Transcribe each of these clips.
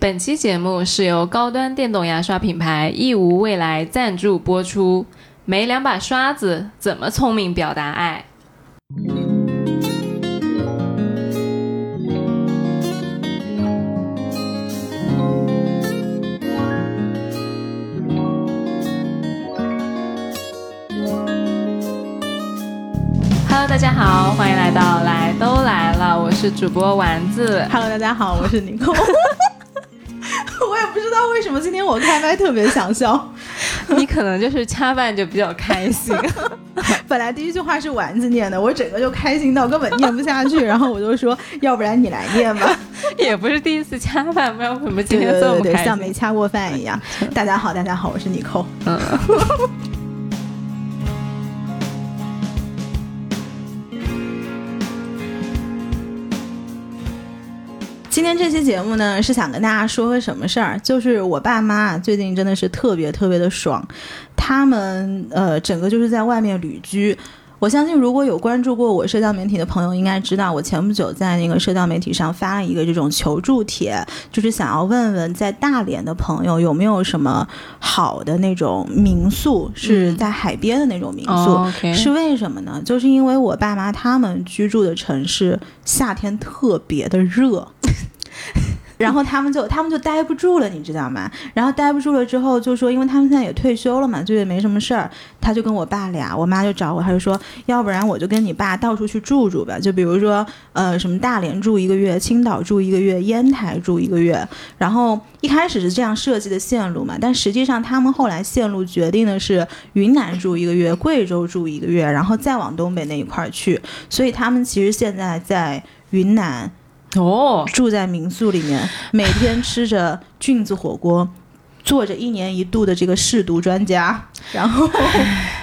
本期节目是由高端电动牙刷品牌易无未来赞助播出。没两把刷子，怎么聪明表达爱？Hello，大家好，欢迎来到来都来了，我是主播丸子。Hello，大家好，我是宁空。我也不知道为什么今天我开麦特别想笑，你可能就是掐饭就比较开心。本来第一句话是丸子念的，我整个就开心到根本念不下去，然后我就说，要不然你来念吧。也不是第一次掐饭，不知道为什么今天这么开心，像没掐过饭一样。大家好，大家好，我是妮蔻。嗯。今天这期节目呢，是想跟大家说个什么事儿？就是我爸妈最近真的是特别特别的爽，他们呃整个就是在外面旅居。我相信如果有关注过我社交媒体的朋友，应该知道我前不久在那个社交媒体上发了一个这种求助帖，就是想要问问在大连的朋友有没有什么好的那种民宿，是在海边的那种民宿。是为什么呢？就是因为我爸妈他们居住的城市夏天特别的热。然后他们就他们就待不住了，你知道吗？然后待不住了之后，就说，因为他们现在也退休了嘛，就也没什么事儿，他就跟我爸俩，我妈就找我，他就说，要不然我就跟你爸到处去住住吧，就比如说，呃，什么大连住一个月，青岛住一个月，烟台住一个月。然后一开始是这样设计的线路嘛，但实际上他们后来线路决定的是云南住一个月，贵州住一个月，然后再往东北那一块儿去。所以他们其实现在在云南。哦，住在民宿里面，每天吃着菌子火锅，做着一年一度的这个试毒专家，然后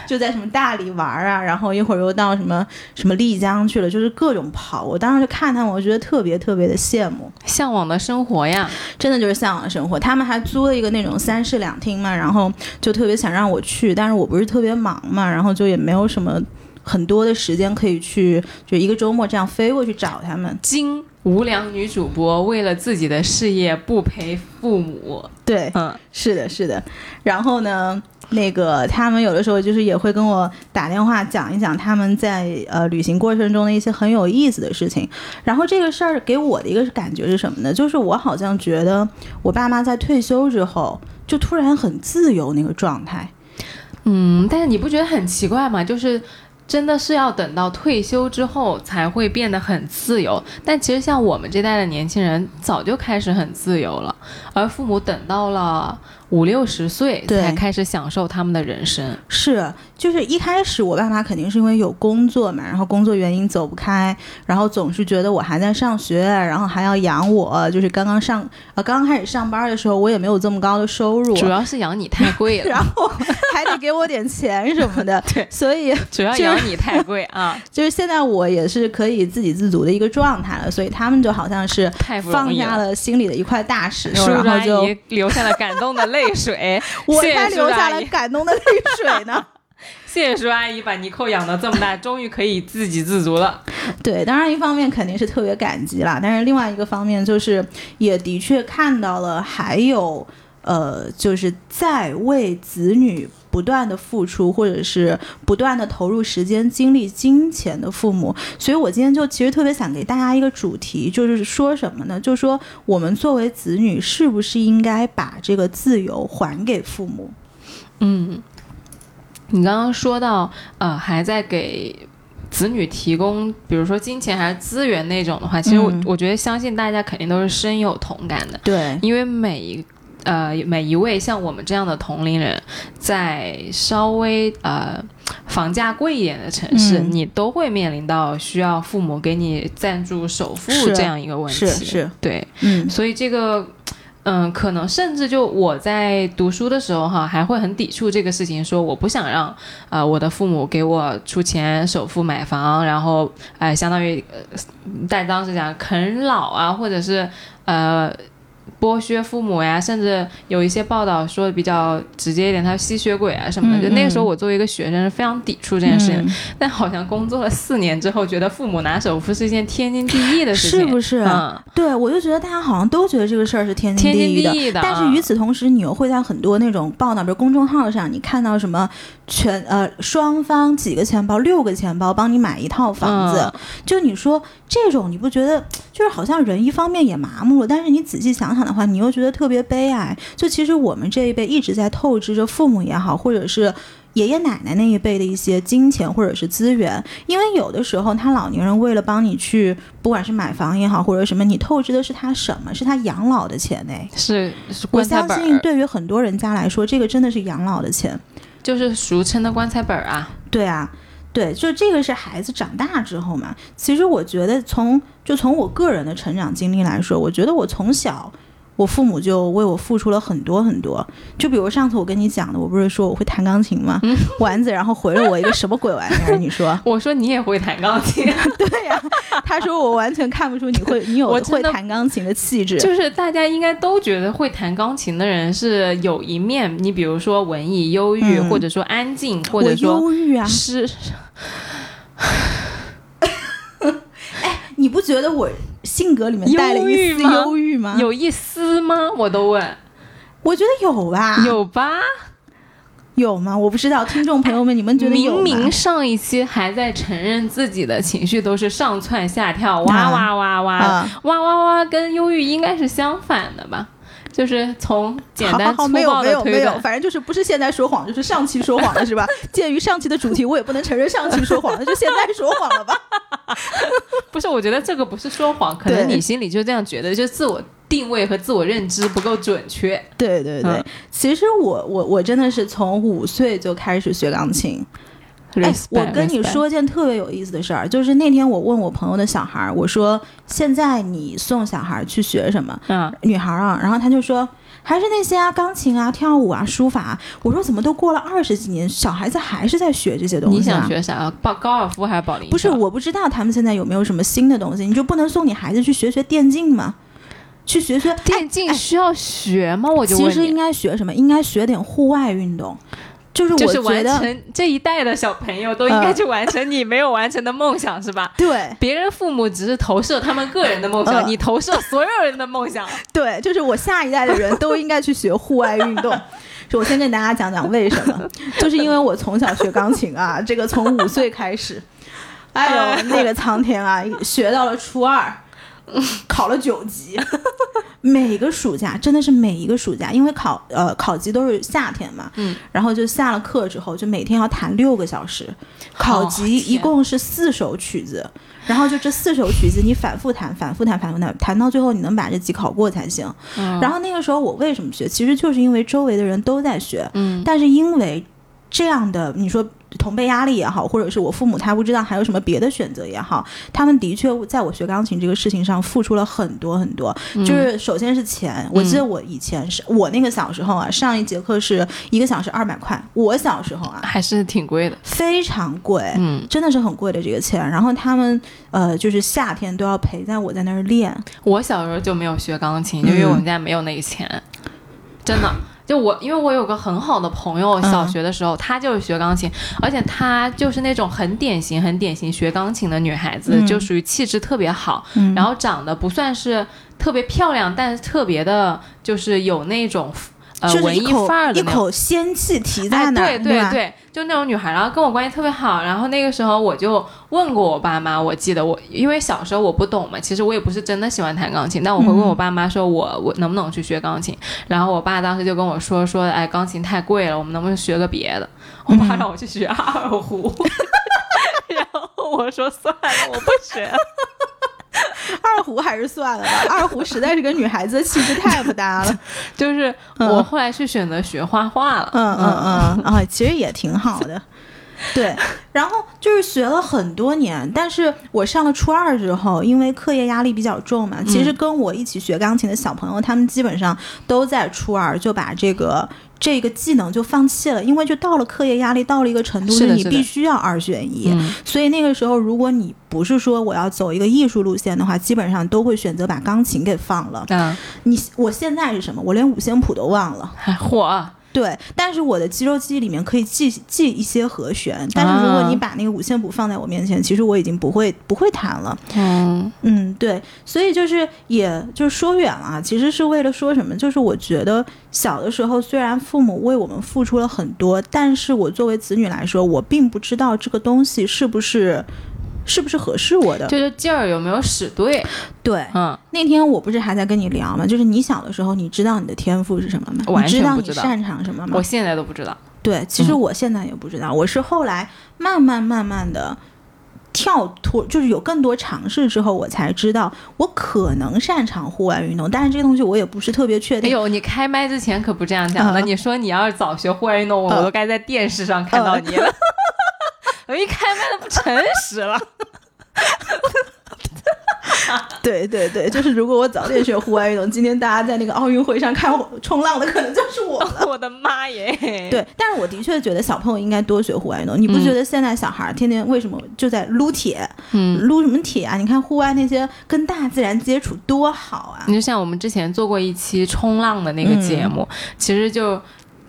就在什么大理玩啊，然后一会儿又到什么什么丽江去了，就是各种跑。我当时就看他们，我觉得特别特别的羡慕，向往的生活呀，真的就是向往的生活。他们还租了一个那种三室两厅嘛，然后就特别想让我去，但是我不是特别忙嘛，然后就也没有什么很多的时间可以去，就一个周末这样飞过去找他们。经无良女主播为了自己的事业不陪父母，对，嗯，是的，是的。然后呢，那个他们有的时候就是也会跟我打电话讲一讲他们在呃旅行过程中的一些很有意思的事情。然后这个事儿给我的一个感觉是什么呢？就是我好像觉得我爸妈在退休之后就突然很自由那个状态。嗯，但是你不觉得很奇怪吗？就是。真的是要等到退休之后才会变得很自由，但其实像我们这代的年轻人早就开始很自由了，而父母等到了。五六十岁才开始享受他们的人生，是，就是一开始我爸妈肯定是因为有工作嘛，然后工作原因走不开，然后总是觉得我还在上学，然后还要养我，就是刚刚上呃刚刚开始上班的时候，我也没有这么高的收入，主要是养你太贵了，然后还得给我点钱什么的，对，所以主要养你太贵啊，就是现在我也是可以自给自足的一个状态了，所以他们就好像是放下了心里的一块大石头，然后就留下了感动的泪。泪水，我才流下了感动的泪水呢。谢谢叔阿姨把尼寇养到这么大，终于可以自给自足了。对，当然一方面肯定是特别感激啦，但是另外一个方面就是也的确看到了还有呃，就是在为子女。不断的付出，或者是不断的投入时间、精力、金钱的父母，所以我今天就其实特别想给大家一个主题，就是说什么呢？就是说我们作为子女，是不是应该把这个自由还给父母？嗯，你刚刚说到，呃，还在给子女提供，比如说金钱还是资源那种的话，其实我我觉得相信大家肯定都是深有同感的。对，因为每一。呃，每一位像我们这样的同龄人，在稍微呃房价贵一点的城市，你都会面临到需要父母给你赞助首付这样一个问题。是是，对，嗯，所以这个，嗯，可能甚至就我在读书的时候哈，还会很抵触这个事情，说我不想让呃我的父母给我出钱首付买房，然后哎，相当于在当时讲啃老啊，或者是呃。剥削父母呀，甚至有一些报道说的比较直接一点，他吸血鬼啊什么的。嗯就那个时候，嗯我作为一个学生是非常抵触这件事情，嗯但好像工作了四年之后，觉得父母拿首付是一件天经地义的事情，是 不是？嗯，对，我就觉得大家好像都觉得这个事儿是天经地义的。地义的。但是与此同时，你又会在很多那种报道，比如公众号上，你看到什么全呃双方几个钱包、六个钱包帮你买一套房子，嗯就你说这种，你不觉得就是好像人一方面也麻木了，但是你仔细想想的话，你又觉得特别悲哀。就其实我们这一辈一直在透支着父母也好，或者是。爷爷奶奶那一辈的一些金钱或者是资源，因为有的时候他老年人为了帮你去，不管是买房也好，或者什么，你透支的是他什么？是他养老的钱呢？是是我相信，对于很多人家来说，这个真的是养老的钱。就是俗称的棺材本儿啊。对啊，对，就这个是孩子长大之后嘛。其实我觉得从就从我个人的成长经历来说，我觉得我从小。我父母就为我付出了很多很多，就比如上次我跟你讲的，我不是说我会弹钢琴吗？丸子然后回了我一个什么鬼玩意儿？你说？我说你也会弹钢琴，对呀、他说我完全看不出你会，你有会弹钢琴的气质。就是大家应该都觉得会弹钢琴的人是有一面，你比如说文艺、忧郁，嗯或者说安静，或者说忧郁啊，是你不觉得我性格里面带了一丝忧郁吗？有一丝吗？我都问，我觉得有吧？有吧？有吗？我不知道，听众朋友们，你们觉得有吗？明明上一期还在承认自己的情绪都是上蹿下跳，哇哇哇哇、啊，哇哇哇，跟忧郁应该是相反的吧？就是从简单粗好好好，没有暴没有没有，反正就是不是现在说谎，就是上期说谎了，是吧？鉴于上期的主题，我也不能承认上期说谎，那就现在说谎了吧？不是？我觉得这个不是说谎，可能你心里就这样觉得，就自我定位和自我认知不够准确。对对对，嗯其实我我我真的是从五岁就开始学钢琴。哎，我跟你说件特别有意思的事儿，就是那天我问我朋友的小孩儿，我说现在你送小孩儿去学什么？嗯，女孩儿啊，然后他就说还是那些啊，钢琴啊、跳舞啊、书法啊。我说怎么都过了二十几年，小孩子还是在学这些东西、啊？你想学啥？高高尔夫还是保龄球？不是，我不知道他们现在有没有什么新的东西，你就不能送你孩子去学学电竞吗？去学学电竞需要学吗？我就其实应该学什么？应该学点户外运动。就是我就是完成这一代的小朋友都应该去完成你没有完成的梦想，是吧？对别人父母只是投射他们个人的梦想，嗯你投射所有人的梦想。对，就是我下一代的人都应该去学户外运动。是我先跟大家讲讲为什么，就是因为我从小学钢琴啊，这个从五岁开始，哎呦，那个苍天啊，学到了初二，考了九级。每个暑假真的是每一个暑假，因为考呃考级都是夏天嘛，嗯，然后就下了课之后，就每天要弹六个小时，考级一共是四首曲子，然后就这四首曲子你反复弹，反复弹，反复弹，弹到最后你能把这级考过才行。嗯。然后那个时候我为什么学，其实就是因为周围的人都在学，嗯。但是因为这样的你说同辈压力也好，或者是我父母他不知道还有什么别的选择也好，他们的确在我学钢琴这个事情上付出了很多很多。嗯就是首先是钱，我记得我以前是我那个小时候啊，上一节课是一个小时二百块，我小时候啊还是挺贵的。非常贵。嗯，真的是很贵的这个钱，然后他们呃，就是夏天都要陪在我在那儿练，我小时候就没有学钢琴，就因为我们家没有那个钱，真的。就我，因为我有个很好的朋友，小学的时候、她就是学钢琴，而且她就是那种很典型、很典型学钢琴的女孩子，嗯。就属于气质特别好，嗯。然后长得不算是特别漂亮，但是特别的，就是有那种呃就是文艺范儿的一。口仙气提在哎，那儿，对对对，就那种女孩，然后跟我关系特别好。然后那个时候我就问过我爸妈，我记得我因为小时候我不懂嘛，其实我也不是真的喜欢弹钢琴，但我会问我爸妈说我我能不能去学钢琴。然后我爸当时就跟我说说，哎，钢琴太贵了，我们能不能学个别的？我爸让我去学二胡。然后我说算了，我不学了。二胡还是算了吧，二胡实在是跟女孩子的气质太不搭了。就是嗯我后来是选择学画画了。嗯嗯嗯，啊，其实也挺好的。对，然后就是学了很多年，但是我上了初二之后，因为课业压力比较重嘛，其实跟我一起学钢琴的小朋友，他们基本上都在初二就把这个这个技能就放弃了，因为就到了课业压力到了一个程度，你必须要二选一。嗯所以那个时候，如果你不是说我要走一个艺术路线的话，基本上都会选择把钢琴给放了。嗯，你我现在是什么？我连五线谱都忘了。还嚯，对，但是我的肌肉记忆里面可以记记一些和弦，但是如果你把那个五线谱放在我面前，其实我已经不会不会弹了。嗯嗯，对，所以就是也就是说远了啊，其实是为了说什么？就是我觉得小的时候虽然父母为我们付出了很多，但是我作为子女来说，我并不知道这个东西是不是是不是合适我的。就是劲儿有没有使对？对，嗯，那天我不是还在跟你聊吗？就是你小的时候，你知道你的天赋是什么吗？完你知道你擅长什么吗？我现在都不知道。对，其实嗯我现在也不知道，我是后来慢慢慢慢的跳脱，就是有更多尝试之后，我才知道我可能擅长户外运动，但是这个东西我也不是特别确定。哎呦，你开麦之前可不这样讲的。嗯你说你要是早学户外运动，我嗯都该在电视上看到你了。我一开麦都不诚实了。对对对，就是如果我早点学户外运动，今天大家在那个奥运会上看我冲浪的，可能就是我了。我的妈耶！对，但是我的确觉得小朋友应该多学户外运动。你不觉得现在小孩儿天天为什么就在撸铁？嗯，撸什么铁啊？你看户外那些跟大自然接触多好啊！你就像我们之前做过一期冲浪的那个节目，其实就。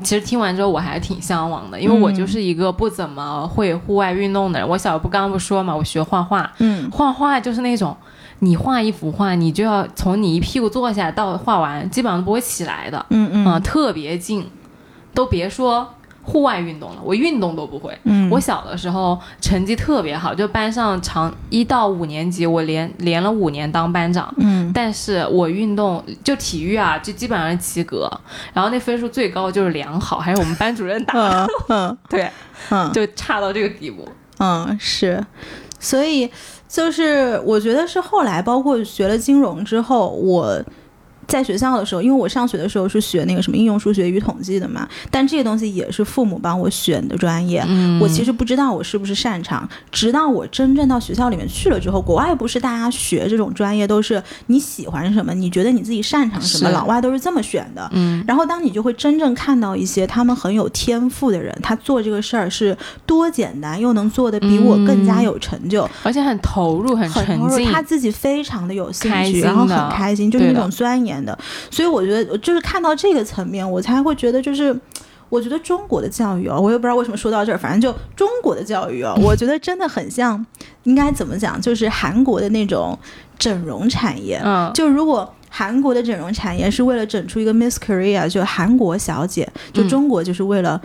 其实听完之后我还是挺向往的，因为我就是一个不怎么会户外运动的人。我小不刚刚不说嘛，我学画画，嗯。画画就是那种，你画一幅画，你就要从你一屁股坐下到画完，基本上都不会起来的，嗯嗯。啊、特别静，都别说户外运动了，我运动都不会。嗯，我小的时候成绩特别好，就班上长一到五年级，我连连了五年当班长。嗯但是我运动就体育啊，就基本上是及格，然后那分数最高就是良好，还是我们班主任打的，嗯嗯 对，嗯就差到这个地步。嗯是，所以就是我觉得是后来包括学了金融之后，我。在学校的时候，因为我上学的时候是学那个什么应用数学与统计的嘛，但这些东西也是父母帮我选的专业。嗯我其实不知道我是不是擅长，直到我真正到学校里面去了之后，国外不是大家学这种专业都是你喜欢什么，你觉得你自己擅长什么，老外都是这么选的。嗯，然后当你就会真正看到一些他们很有天赋的人，他做这个事儿是多简单，又能做的比我更加有成就，而且很投入，很很沉浸。投入他自己非常的有兴趣，然后很开心，就是那种钻研的。所以我觉得，就是看到这个层面，我才会觉得就是。我觉得中国的教育哦，我也不知道为什么说到这儿，反正就中国的教育哦，我觉得真的很像，应该怎么讲，就是韩国的那种整容产业。嗯，就如果韩国的整容产业是为了整出一个 Miss Korea，就韩国小姐，就嗯中国就是为了、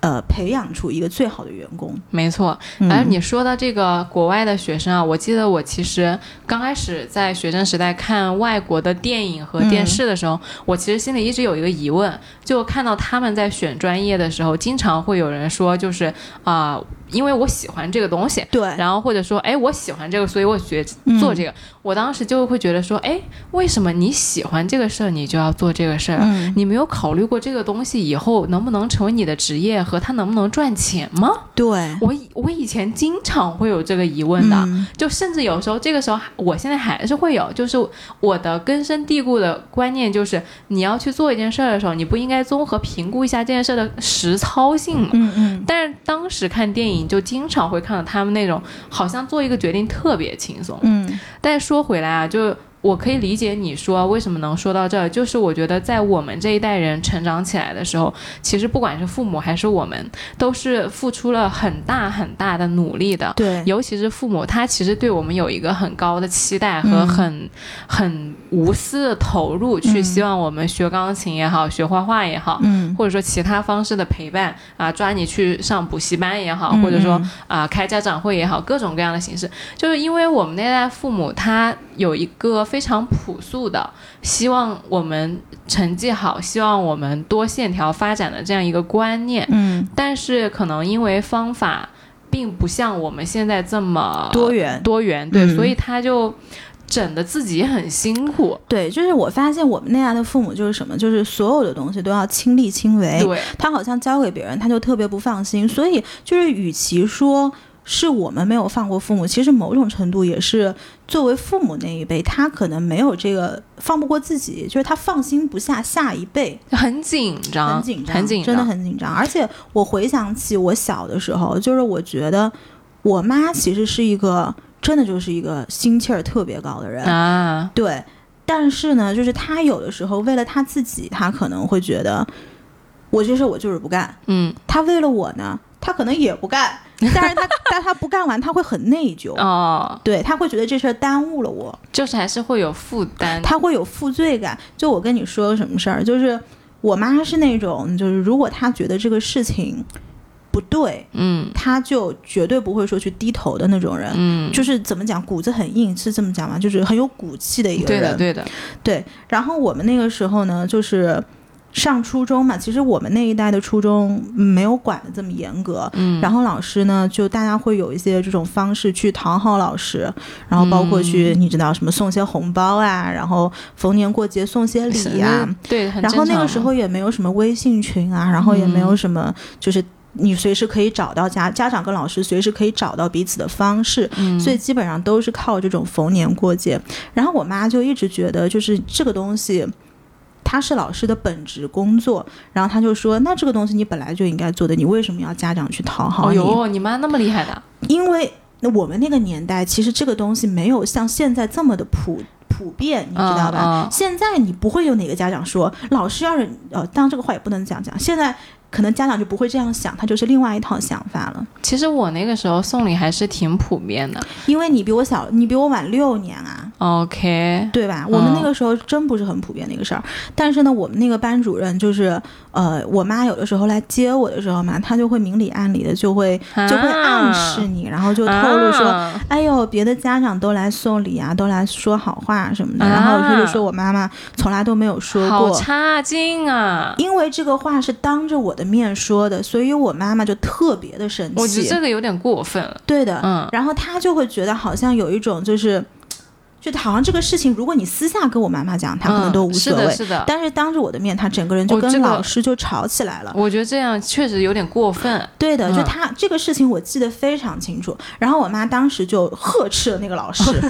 呃培养出一个最好的员工。没错。嗯而你说到这个国外的学生啊，我记得我其实刚开始在学生时代看外国的电影和电视的时候，我其实心里一直有一个疑问，就看到他们在选专业的时候，经常会有人说，就是啊、因为我喜欢这个东西。对，然后或者说，哎，我喜欢这个，所以我学嗯做这个。我当时就会觉得说，哎，为什么你喜欢这个事儿，你就要做这个事儿？嗯，你没有考虑过这个东西以后能不能成为你的职业和它能不能赚钱吗？对，我以我以前经常会有这个疑问的，嗯就甚至有时候这个时候，我现在还是会有，就是我的根深蒂固的观念就是，你要去做一件事儿的时候，你不应该综合评估一下这件事儿的实操性吗？嗯嗯但是当时看电影就经常会看到他们那种好像做一个决定特别轻松，嗯。但是说回来啊，就我可以理解你说为什么能说到这儿，就是我觉得在我们这一代人成长起来的时候，其实不管是父母还是我们，都是付出了很大很大的努力的。对，尤其是父母，他其实对我们有一个很高的期待和嗯。很、很无私的投入，去嗯希望我们学钢琴也好，学画画也好，嗯。或者说其他方式的陪伴啊，抓你去上补习班也好，嗯。或者说嗯啊开家长会也好，各种各样的形式，就是因为我们那代父母他有一个非常朴素的，希望我们成绩好，希望我们多线条发展的这样一个观念，嗯但是可能因为方法并不像我们现在这么多元，多元，对，嗯所以他就整的自己很辛苦。对，就是我发现我们那样的父母就是什么，就是所有的东西都要亲力亲为。对，他好像交给别人，他就特别不放心。所以就是，与其说是我们没有放过父母，其实某种程度也是作为父母那一辈，他可能没有这个放不过自己，就是他放心不下下一辈，很紧张，很紧张，很紧张，真的很紧张。而且我回想起我小的时候，就是我觉得我妈其实是一个真的就是一个心气儿特别高的人啊，对。但是呢，就是她有的时候为了她自己，她可能会觉得我这事我就是不干，嗯，她为了我呢，她可能也不干。但是他，但他不干完，他会很内疚哦。对他会觉得这事儿耽误了我，就是还是会有负担，他会有负罪感。就我跟你说个什么事儿，就是我妈是那种，就是如果她觉得这个事情不对，嗯，她就绝对不会说去低头的那种人，嗯，就是怎么讲，骨子很硬，是这么讲吗？就是很有骨气的一个人，对的，对的，对。然后我们那个时候呢，就是。上初中嘛，其实我们那一代的初中没有管的这么严格，嗯，然后老师呢，就大家会有一些这种方式去讨好老师，然后包括去你知道什么送些红包啊，然后逢年过节送些礼呀，对，然后那个时候也没有什么微信群啊，然后也没有什么就是你随时可以找到家家长跟老师随时可以找到彼此的方式，所以基本上都是靠这种逢年过节。然后我妈就一直觉得就是这个东西。他是老师的本职工作，然后他就说：“那这个东西你本来就应该做的，你为什么要家长去讨好你？”哦你妈那么厉害的？因为那我们那个年代，其实这个东西没有像现在这么的普普遍，你知道吧？现在你不会有哪个家长说老师要是呃，当然这个话也不能这样讲。现在。可能家长就不会这样想，他就是另外一套想法了。其实我那个时候送礼还是挺普遍的，因为你比我小，你比我晚六年啊。OK，对吧？我们那个时候真不是很普遍的一个事儿。但是呢，我们那个班主任就是，呃，我妈有的时候来接我的时候嘛，她就会明里暗里的就会就会暗示你，然后就透露说：“哎呦，别的家长都来送礼啊，都来说好话什么的。”然后他就说我妈妈从来都没有说过，好差劲啊！因为这个话是当着我。的面说的，所以我妈妈就特别的生气。我觉得这个有点过分了。对的，嗯，然后她就会觉得好像有一种就是，就好像这个事情，如果你私下跟我妈妈讲，她可能都无所谓。是的，是的。但是当着我的面，她整个人就跟老师就吵起来了。我觉得这样确实有点过分。对的，就她这个事情我记得非常清楚。然后我妈当时就呵斥了那个老师。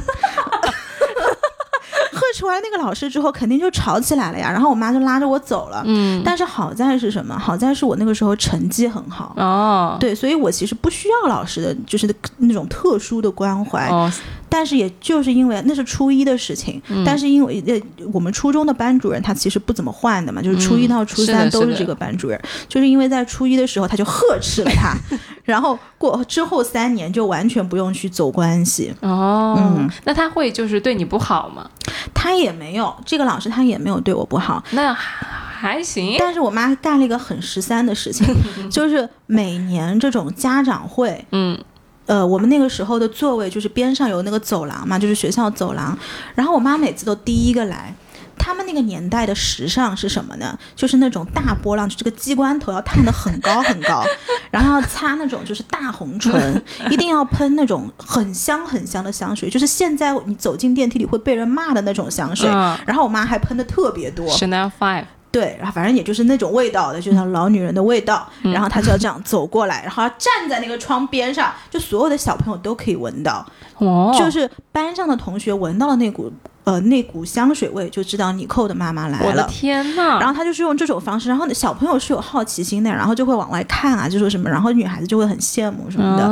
呵斥完那个老师之后，肯定就吵起来了呀。然后我妈就拉着我走了。嗯，但是好在是什么？好在是我那个时候成绩很好。哦，对，所以我其实不需要老师的就是那种特殊的关怀。哦。但是也就是因为那是初一的事情，但是因为呃我们初中的班主任他其实不怎么换的嘛，就是初一到初三都是这个班主任，就是因为在初一的时候他就呵斥了他，然后过之后三年就完全不用去走关系。哦，嗯，那他会就是对你不好吗？他也没有，这个老师他也没有对我不好。那还行。但是我妈干了一个很十三的事情，就是每年这种家长会，嗯。呃，我们那个时候的座位就是边上有那个走廊嘛，就是学校走廊。然后我妈每次都第一个来。他们那个年代的时尚是什么呢？就是那种大波浪，就这个鸡冠头要烫得很高很高，然后要擦那种就是大红唇，一定要喷那种很香很香的香水，就是现在你走进电梯里会被人骂的那种香水。然后我妈还喷的特别多，Chanel Five。对，然后反正也就是那种味道的，就像老女人的味道。然后她就要这样走过来，然后站在那个窗边上，就所有的小朋友都可以闻到。哦，就是班上的同学闻到了那股。呃，那股香水味就知道尼寇的妈妈来了。我的天呐！然后他就是用这种方式，然后小朋友是有好奇心的，然后就会往外看啊，就说什么，然后女孩子就会很羡慕什么的。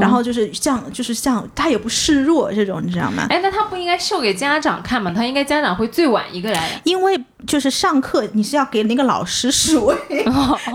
然后就是像，就是像他也不示弱这种，你知道吗？哎，那他不应该秀给家长看吗？他应该家长会最晚一个来。因为就是上课你是要给那个老师示威，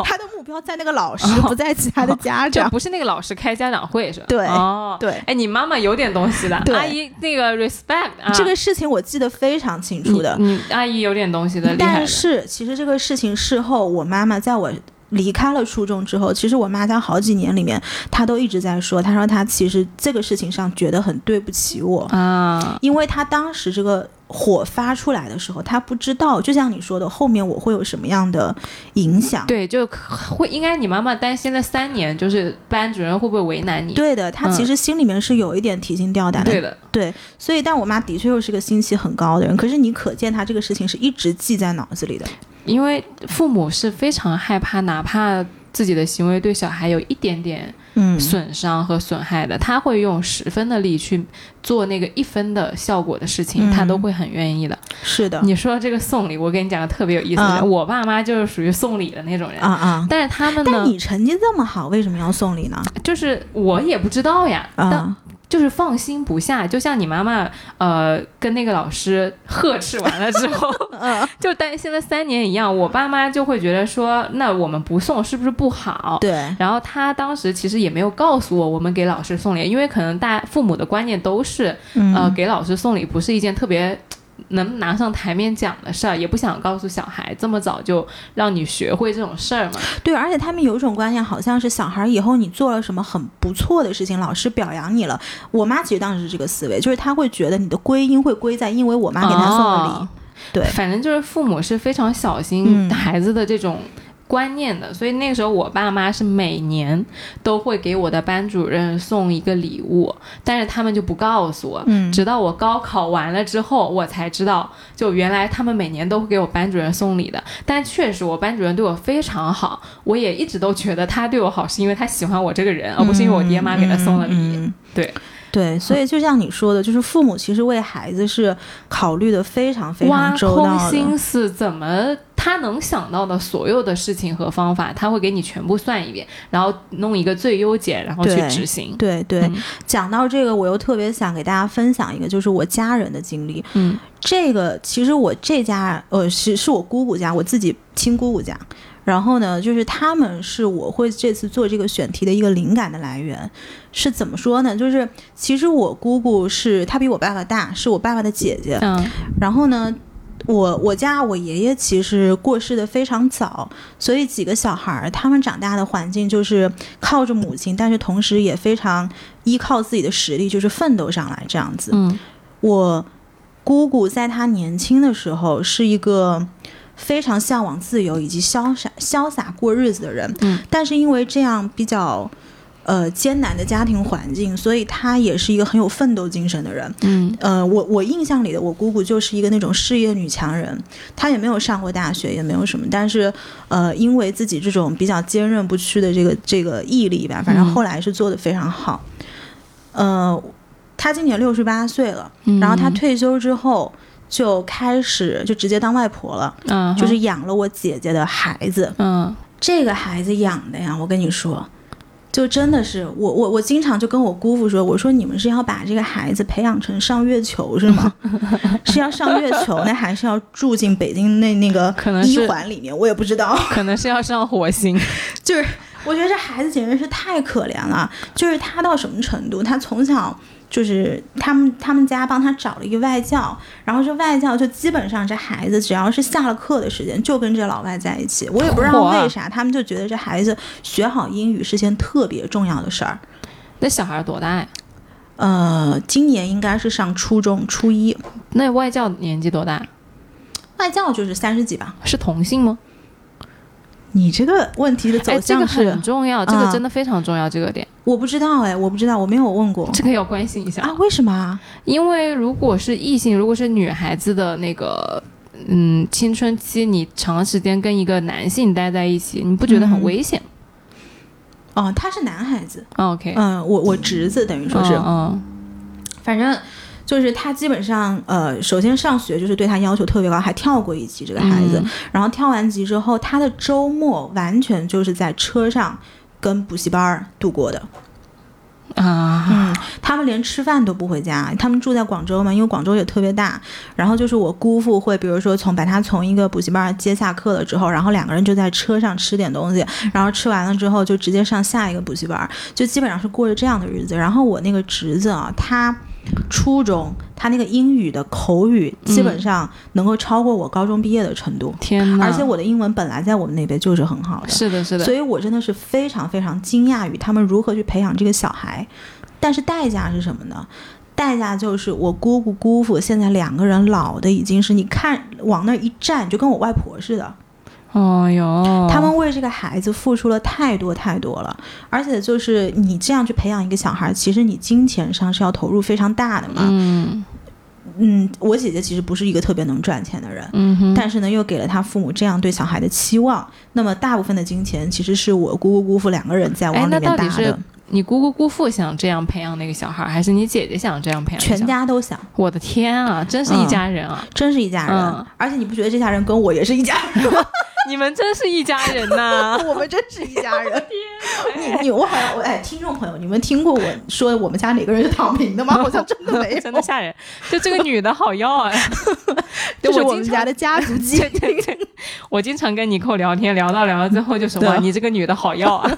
他的目标在那个老师，不在其他的家长。不是那个老师开家长会是吧？对，哦，对。哎，你妈妈有点东西的，阿姨那个 respect 这个事情我。记得非常清楚的，嗯阿姨有点东西的，但是其实这个事情事后，我妈妈在我离开了初中之后，其实我妈在好几年里面，她都一直在说，她说她其实这个事情上觉得很对不起我啊，因为她当时这个火发出来的时候，他不知道，就像你说的，后面我会有什么样的影响。对，就会应该你妈妈担心了三年，就是班主任会不会为难你？对的，他其实心里面是有一点提心吊胆的。对的，对。所以，但我妈的确又是个心气很高的人，可是你可见她这个事情是一直记在脑子里的。因为父母是非常害怕，哪怕自己的行为对小孩有一点点。损伤和损害的，他会用十分的力去做那个一分的效果的事情，他都会很愿意的。是的，你说这个送礼，我跟你讲个特别有意思的，我爸妈就是属于送礼的那种人啊啊！但是他们呢？但你成绩这么好，为什么要送礼呢？就是我也不知道呀。啊。就是放心不下，就像你妈妈，呃，跟那个老师呵斥完了之后，就担心了三年一样。我爸妈就会觉得说，那我们不送是不是不好？对。然后他当时其实也没有告诉我，我们给老师送礼，因为可能大父母的观念都是，呃，给老师送礼不是一件特别。能拿上台面讲的事儿，也不想告诉小孩，这么早就让你学会这种事儿嘛？对，而且他们有一种观念，好像是小孩以后你做了什么很不错的事情，老师表扬你了。我妈其实当时是这个思维，就是她会觉得你的归因会归在因为我妈给他送了礼。对，反正就是父母是非常小心孩子的这种。观念的，所以那个时候我爸妈是每年都会给我的班主任送一个礼物，但是他们就不告诉我，直到我高考完了之后，我才知道，就原来他们每年都会给我班主任送礼的。但确实，我班主任对我非常好，我也一直都觉得他对我好是因为他喜欢我这个人，而不是因为我爹妈给他送了礼。对。对，所以就像你说的，就是父母其实为孩子是考虑的非常非常周到的。空心思，怎么他能想到的所有的事情和方法，他会给你全部算一遍，然后弄一个最优解，然后去执行。对对，讲到这个，我又特别想给大家分享一个，就是我家人的经历。嗯，这个其实我这家呃是是我姑姑家，我自己亲姑姑家。然后呢，就是他们是我会这次做这个选题的一个灵感的来源，是怎么说呢？就是其实我姑姑是她比我爸爸大，是我爸爸的姐姐。嗯。然后呢，我我家我爷爷其实过世的非常早，所以几个小孩儿他们长大的环境就是靠着母亲，但是同时也非常依靠自己的实力，就是奋斗上来这样子。嗯。我姑姑在她年轻的时候是一个。非常向往自由以及潇洒潇洒过日子的人，嗯，但是因为这样比较，呃艰难的家庭环境，所以她也是一个很有奋斗精神的人，嗯，呃，我我印象里的我姑姑就是一个那种事业女强人，她也没有上过大学，也没有什么，但是，呃，因为自己这种比较坚韧不屈的这个这个毅力吧，反正后来是做的非常好，呃，她今年六十八岁了，然后她退休之后。就开始就直接当外婆了，嗯，就是养了我姐姐的孩子，嗯，这个孩子养的呀，我跟你说，就真的是我我我经常就跟我姑父说，我说你们是要把这个孩子培养成上月球是吗？是要上月球，那还是要住进北京那那个一环里面？我也不知道，可能是要上火星。就是我觉得这孩子简直是太可怜了，就是他到什么程度？他从小。就是他们他们家帮他找了一个外教，然后这外教就基本上这孩子只要是下了课的时间就跟这老外在一起。我也不知道为啥，他们就觉得这孩子学好英语是件特别重要的事儿。那小孩多大呀？呃，今年应该是上初中初一。那外教年纪多大？外教就是三十几吧。是同性吗？你这个问题的走向是很重要，这个真的非常重要，这个点我不知道哎，我不知道，我没有问过，这个要关心一下啊？为什么？因为如果是异性，如果是女孩子的那个嗯青春期，你长时间跟一个男性待在一起，你不觉得很危险？哦，他是男孩子，OK，嗯，我我侄子等于说是，嗯，反正。就是他基本上，呃，首先上学就是对他要求特别高，还跳过一级这个孩子。然后跳完级之后，他的周末完全就是在车上跟补习班度过的。啊，嗯，他们连吃饭都不回家，他们住在广州嘛，因为广州也特别大。然后就是我姑父会，比如说从把他从一个补习班接下课了之后，然后两个人就在车上吃点东西，然后吃完了之后就直接上下一个补习班，就基本上是过着这样的日子。然后我那个侄子啊，他。初中，他那个英语的口语基本上能够超过我高中毕业的程度。天哪！而且我的英文本来在我们那边就是很好的。是的，是的。所以我真的是非常非常惊讶于他们如何去培养这个小孩。但是代价是什么呢？代价就是我姑姑姑父现在两个人老的已经是你看往那一站就跟我外婆似的。哦哟，他们为这个孩子付出了太多太多了，而且就是你这样去培养一个小孩，其实你金钱上是要投入非常大的嘛。嗯嗯，我姐姐其实不是一个特别能赚钱的人，但是呢，又给了他父母这样对小孩的期望。那么大部分的金钱其实是我姑姑姑父两个人在哎往里面打的，你姑姑姑父想这样培养那个小孩，还是你姐姐想这样培养？全。家都想，我的天啊，真是一家人啊！真是一家人。嗯而且你不觉得这家人跟我也是一家人吗？你们真是一家人呐、我们真是一家人。你你我好像我哎，听众朋友，你们听过我说我们家哪个人是躺平的吗？好像真的没有，真的吓人。就这个女的好要啊！就是我们家的家族基对对对，我经常跟尼寇聊天，聊到聊到最后就说对哇，你这个女的好要啊！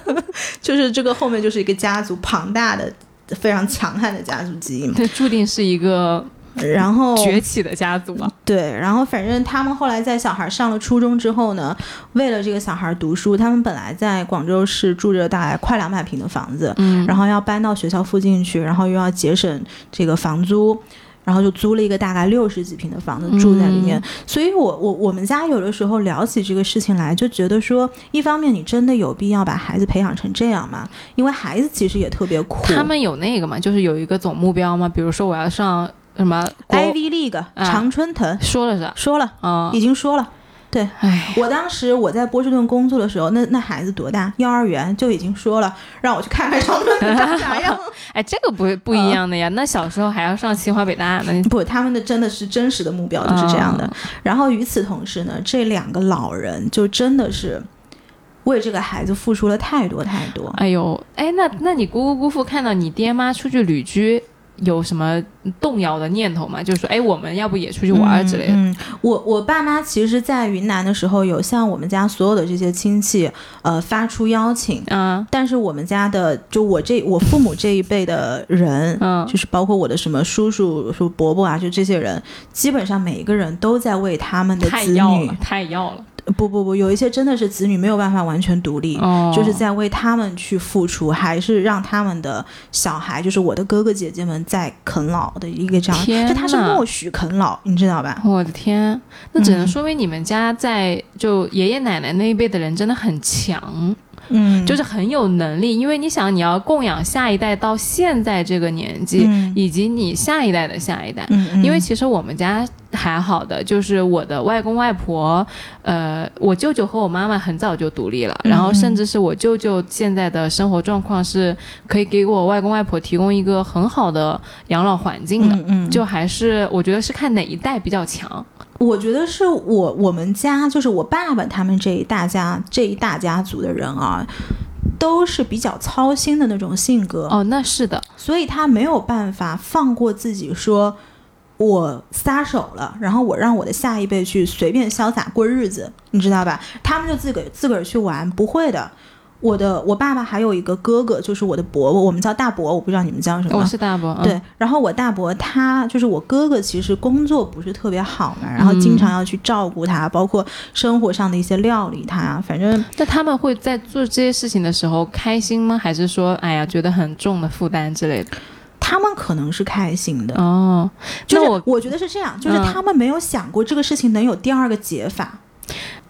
就是这个后面就是一个家族庞大的、非常强悍的家族基因。这注定是一个然后 崛起的家族啊！对，然后反正他们后来在小孩上了初中之后呢，为了这个小孩读书，他们本来在广州市住着大概快两百平的房子，嗯，然后要搬到学校附近去，然后又要节省这个房租。然后就租了一个大概六十几平的房子住在里面，嗯所以我我我们家有的时候聊起这个事情来，就觉得说，一方面你真的有必要把孩子培养成这样吗？因为孩子其实也特别苦。他们有那个嘛，就是有一个总目标嘛，比如说我要上什么 Ivy League、常春藤说了是吧？说了，啊，已经说了。对哎，我当时我在波士顿工作的时候，那那孩子多大？幼儿园就已经说了，让我去看看常春藤长啥样。哎，这个不不一样的呀。那小时候还要上清华北大呢。不，他们的真的是真实的目标就是这样的。啊然后与此同时呢，这两个老人就真的是为这个孩子付出了太多太多。哎呦，哎，那那你姑姑姑父看到你爹妈出去旅居，有什么动摇的念头吗？就是说，哎，我们要不也出去玩儿之类的？嗯，嗯我我爸妈其实，在云南的时候，有向我们家所有的这些亲戚，呃，发出邀请。嗯，但是我们家的，就我这我父母这一辈的人，嗯就是包括我的什么叔叔、叔伯伯啊，就这些人，基本上每一个人都在为他们的子女太要了，，太要了。不不不，有一些真的是子女没有办法完全独立，哦，就是在为他们去付出，还是让他们的小孩，就是我的哥哥姐姐们在啃老的一个这样，就他是默许啃老，你知道吧？我的天，那只能嗯说明你们家在就爷爷奶奶那一辈的人真的很强，嗯，就是很有能力。因为你想，你要供养下一代到现在这个年纪，嗯以及你下一代的下一代。嗯嗯，因为其实我们家还好的，就是我的外公外婆，呃，我舅舅和我妈妈很早就独立了，嗯然后甚至是我舅舅现在的生活状况是可以给我外公外婆提供一个很好的养老环境的，嗯嗯，就还是我觉得是看哪一代比较强。我觉得是我我们家就是我爸爸他们这一大家这一大家族的人啊，都是比较操心的那种性格，哦，那是的，所以他没有办法放过自己说。我撒手了，然后我让我的下一辈去随便潇洒过日子，你知道吧？他们就自个儿自个儿去玩，不会的。我的我爸爸还有一个哥哥，就是我的伯伯，我们叫大伯，我不知道你们叫什么。我是大伯，嗯、对，然后我大伯他就是我哥哥，其实工作不是特别好嘛，然后经常要去照顾他，包括生活上的一些料理他，反正那他们会在做这些事情的时候开心吗？还是说，哎呀，觉得很重的负担之类的？他们可能是开心的。哦，就是我我觉得是这样，就是嗯他们没有想过这个事情能有第二个解法。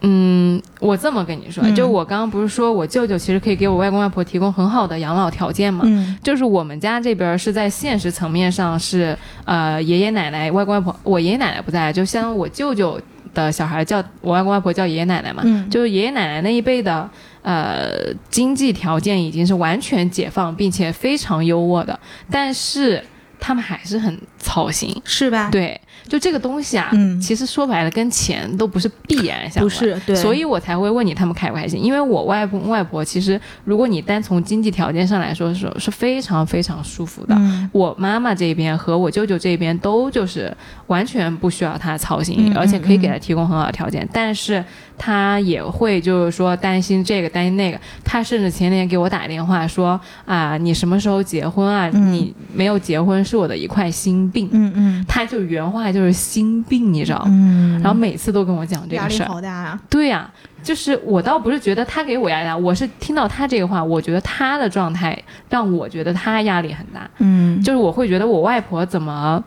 嗯，我这么跟你说，嗯就我刚刚不是说我舅舅其实可以给我外公外婆提供很好的养老条件嘛？嗯就是我们家这边是在现实层面上是呃爷爷奶奶、外公外婆，我爷爷奶奶不在，就像我舅舅的小孩叫我外公外婆叫爷爷奶奶嘛，嗯，就是爷爷奶奶那一辈的呃经济条件已经是完全解放并且非常优渥的，但是他们还是很操心。是吧？，对，就这个东西啊，嗯其实说白了跟钱都不是必然相关。不是对，所以我才会问你他们开不开心，因为我外公外婆其实，如果你单从经济条件上来说是是非常非常舒服的。嗯我妈妈这边和我舅舅这边都就是完全不需要他操心，嗯而且可以给他提供很好的条件，但是他也会就是说担心这个担心那个。他甚至前天给我打电话说啊，你什么时候结婚啊？嗯你没有结婚是我的一块心病。嗯嗯他就原话就是心病，你知道吗？嗯，然后每次都跟我讲这个事儿。压力好大啊。对呀、就是我倒不是觉得他给我压力大，我是听到他这个话，我觉得他的状态让我觉得他压力很大。嗯，就是我会觉得我外婆怎么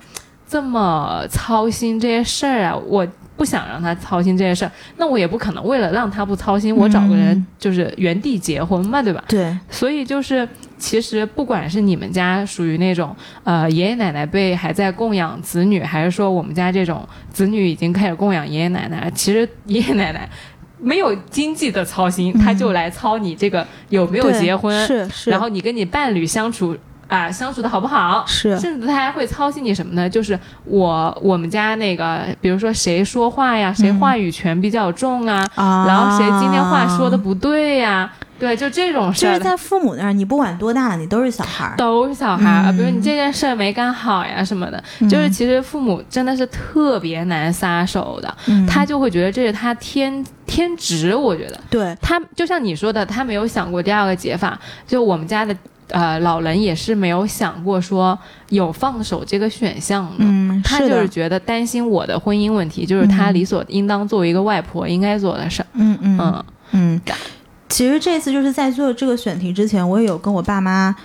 这么操心这些事儿啊，我。不想让他操心这些事儿，那我也不可能为了让他不操心，我找个人就是原地结婚嘛，对吧？对，所以就是，其实不管是你们家属于那种呃爷爷奶奶辈还在供养子女，还是说我们家这种子女已经开始供养爷爷奶奶，其实爷爷奶奶没有经济的操心，他就来操你这个有没有结婚，是是，然后你跟你伴侣相处啊、相处的好不好，是。甚至他还会操心你什么呢？就是我我们家那个，比如说谁说话呀，谁话语权比较重啊，啊，然后谁今天话说的不对呀，对，就这种事儿。就是在父母那儿，你不管多大，你都是小孩儿。都是小孩儿，啊嗯比如你这件事儿没干好呀什么的，就是其实父母真的是特别难撒手的，嗯。他就会觉得这是他天天职，我觉得。对，他就像你说的，他没有想过第二个解法。就我们家的呃老人也是没有想过说有放手这个选项的。嗯，他就是，觉得担心我的婚姻问题，就是他理所应当作为一个外婆应该做的事儿。嗯嗯嗯嗯。其实这次就是在做这个选题之前，我也有跟我爸妈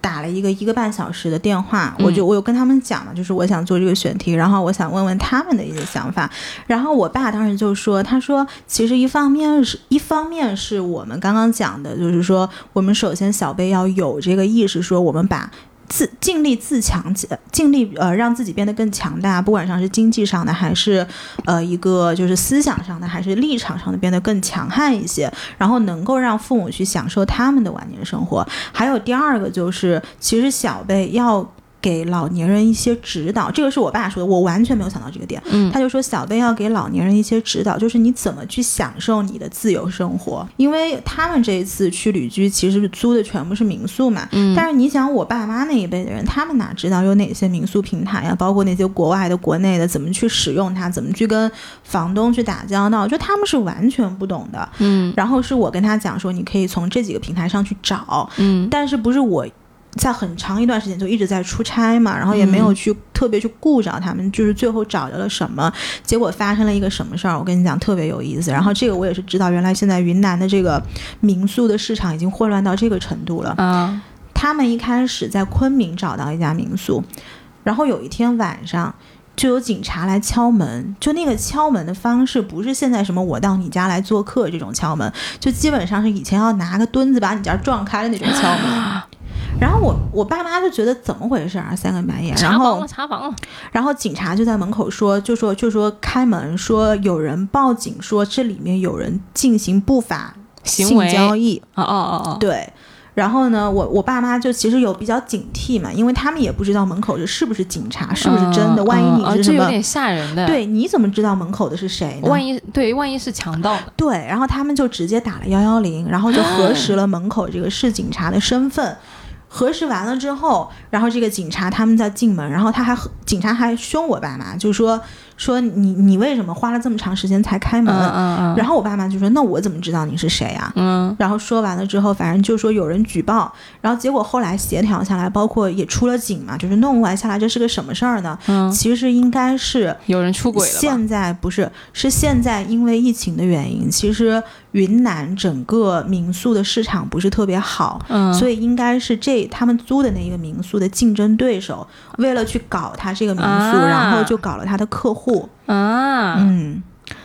打了一个一个半小时的电话，嗯我就我有跟他们讲嘛，就是我想做这个选题，然后我想问问他们的一些想法。然后我爸当时就说，他说其实一方面是一方面是我们刚刚讲的，就是说我们首先小辈要有这个意识，说我们把。自尽力自强，尽力呃让自己变得更强大，不管上是经济上的，还是呃一个就是思想上的，还是立场上的变得更强悍一些，然后能够让父母去享受他们的晚年生活。还有第二个就是，其实小辈要给老年人一些指导，这个是我爸说的，我完全没有想到这个点。嗯。他就说小贝要给老年人一些指导，就是你怎么去享受你的自由生活，因为他们这一次去旅居其实是租的全部是民宿嘛。嗯。但是你想，我爸妈那一辈的人，他们哪知道有哪些民宿平台呀、包括那些国外的、国内的，怎么去使用它，怎么去跟房东去打交道，就他们是完全不懂的。嗯。然后是我跟他讲说，你可以从这几个平台上去找，嗯。但是不是我在很长一段时间就一直在出差嘛，然后也没有去特别去顾着他们，就是最后找着了什么，结果发生了一个什么事儿，我跟你讲特别有意思。然后这个我也是知道，原来现在云南的这个民宿的市场已经混乱到这个程度了。啊他们一开始在昆明找到一家民宿，然后有一天晚上。就有警察来敲门，就那个敲门的方式不是现在什么我到你家来做客这种敲门，就基本上是以前要拿个墩子把你家撞开的那种敲门。然后我我爸妈就觉得怎么回事啊，三更半夜，然后查房了查房了，然后警察就在门口说，就说就说开门，说有人报警说这里面有人进行不法性行为交易，哦哦哦哦，对。然后呢，我我爸妈就其实有比较警惕嘛，因为他们也不知道门口这是不是警察，是不是真的。嗯万一你嗯是什么，这有点吓人的。，对，你怎么知道门口的是谁呢？万一对，万一是强盗？对，然后他们就直接打了幺幺零，然后就核实了门口这个是警察的身份。核实完了之后，然后这个警察他们在进门，然后他还警察还凶我爸妈，就说说你你为什么花了这么长时间才开门？嗯嗯嗯，然后我爸妈就说那我怎么知道你是谁啊？嗯然后说完了之后，反正就说有人举报，然后结果后来协调下来，包括也出了警嘛，就是弄完下来这是个什么事儿呢？嗯，其实应该是有人出轨了？现在不是，是现在因为疫情的原因，其实云南整个民宿的市场不是特别好，嗯，所以应该是这他们租的那一个民宿的竞争对手，为了去搞他这个民宿，啊然后就搞了他的客户，啊，嗯，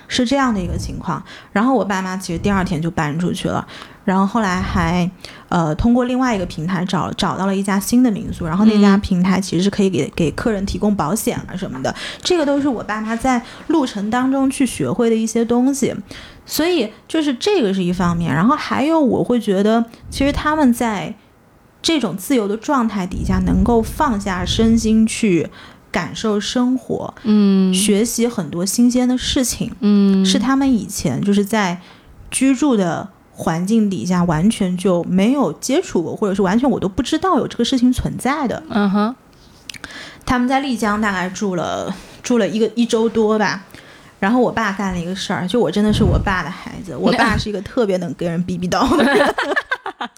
是这样的一个情况。然后我爸妈其实第二天就搬出去了，然后后来还呃通过另外一个平台找找到了一家新的民宿，然后那家嗯。平台其实是可以给给客人提供保险啊什么的，这个都是我爸妈在路程当中去学会的一些东西。所以就是这个是一方面，然后还有我会觉得，其实他们在这种自由的状态底下，能够放下身心去感受生活，嗯学习很多新鲜的事情，嗯，是他们以前就是在居住的环境底下完全就没有接触过，或者是完全我都不知道有这个事情存在的。嗯哼，他们在丽江大概住了住了一个一周多吧。然后我爸干了一个事儿，就我真的是我爸的孩子，我爸 是一个特别能跟人逼逼叨的人。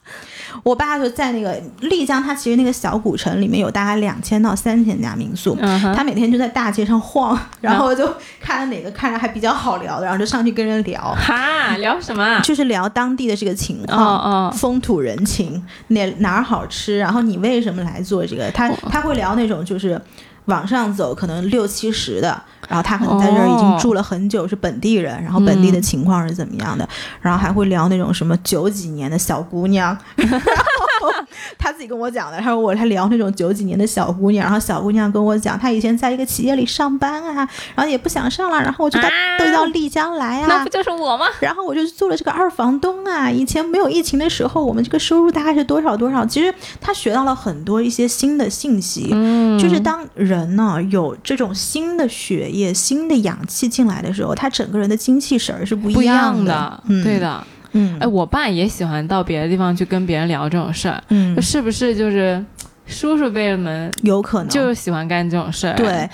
我爸就在那个丽江，他其实那个小古城里面有大概两千到三千家民宿，他每天就在大街上晃，然后就看哪个看着还比较好聊的，然后就上去跟人聊，哈聊什么啊？就是聊当地的这个情哦况。哦，风土人情，哪哪儿好吃，然后你为什么来做这个？他他会聊那种就是往上走，可能六七十的，然后他可能在这儿已经哦住了很久，是本地人，然后本地的情况是怎么样的，然后还会聊那种什么九几年的小姑娘，然 后 他自己跟我讲的，他说我在聊那种九几年的小姑娘，然后小姑娘跟我讲，她以前在一个企业里上班啊，然后也不想上了，然后我就到、啊都到丽江来啊那不，就是我吗？然后我就做了这个二房东啊。以前没有疫情的时候，我们这个收入大概是多少多少。其实他学到了很多一些新的信息，嗯就是当人呢有这种新的血液、新的氧气进来的时候，他整个人的精气神儿是不不一样的，嗯，对，的。嗯，哎，我爸也喜欢到别的地方去跟别人聊这种事儿，嗯，是不是就是叔叔辈们有可能就是喜欢干这种事儿？对。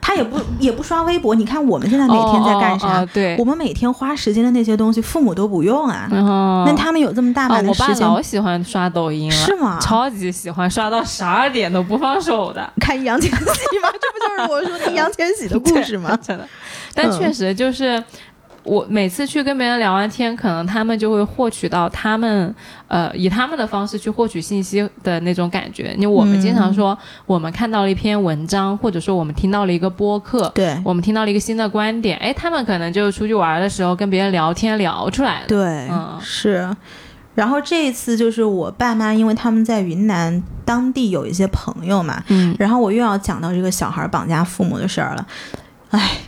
他也不也不刷微博，你看我们现在每天在干啥？哦哦哦对我，们每天花时间的那些东西，父母都不用啊。那他们有这么大啊，把的时间，我爸老喜欢刷抖音了，是吗？超级喜欢，刷到十二点都不放手的。看易烊千玺吗？这不就是我说的易烊千玺的故事吗？真的，但嗯确实就是。我每次去跟别人聊完天，可能他们就会获取到他们呃以他们的方式去获取信息的那种感觉。因为我们经常说，我们看到了一篇文章，或者说我们听到了一个播客，对我们听到了一个新的观点，哎，他们可能就出去玩的时候跟别人聊天聊出来的。对，嗯是。然后这一次就是我爸妈，因为他们在云南当地有一些朋友嘛，嗯然后我又要讲到这个小孩绑架父母的事儿了。唉，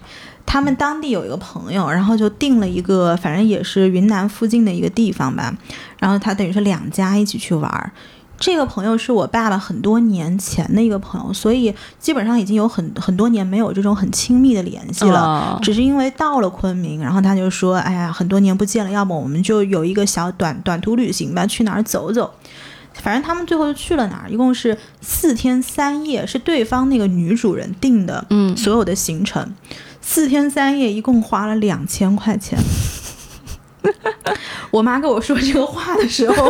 他们当地有一个朋友，然后就定了一个，反正也是云南附近的一个地方吧。然后他等于是两家一起去玩儿。这个朋友是我爸爸很多年前的一个朋友，所以基本上已经有很 很多年没有这种很亲密的联系了。哦只是因为到了昆明，然后他就说：“哎呀，很多年不见了，要么我们就有一个小短短途旅行吧，去哪儿走走。”反正他们最后就去了哪儿，一共是四天三夜，是对方那个女主人定的嗯，所有的行程，四天三夜一共花了两千块钱。我妈跟我说这个话的时候，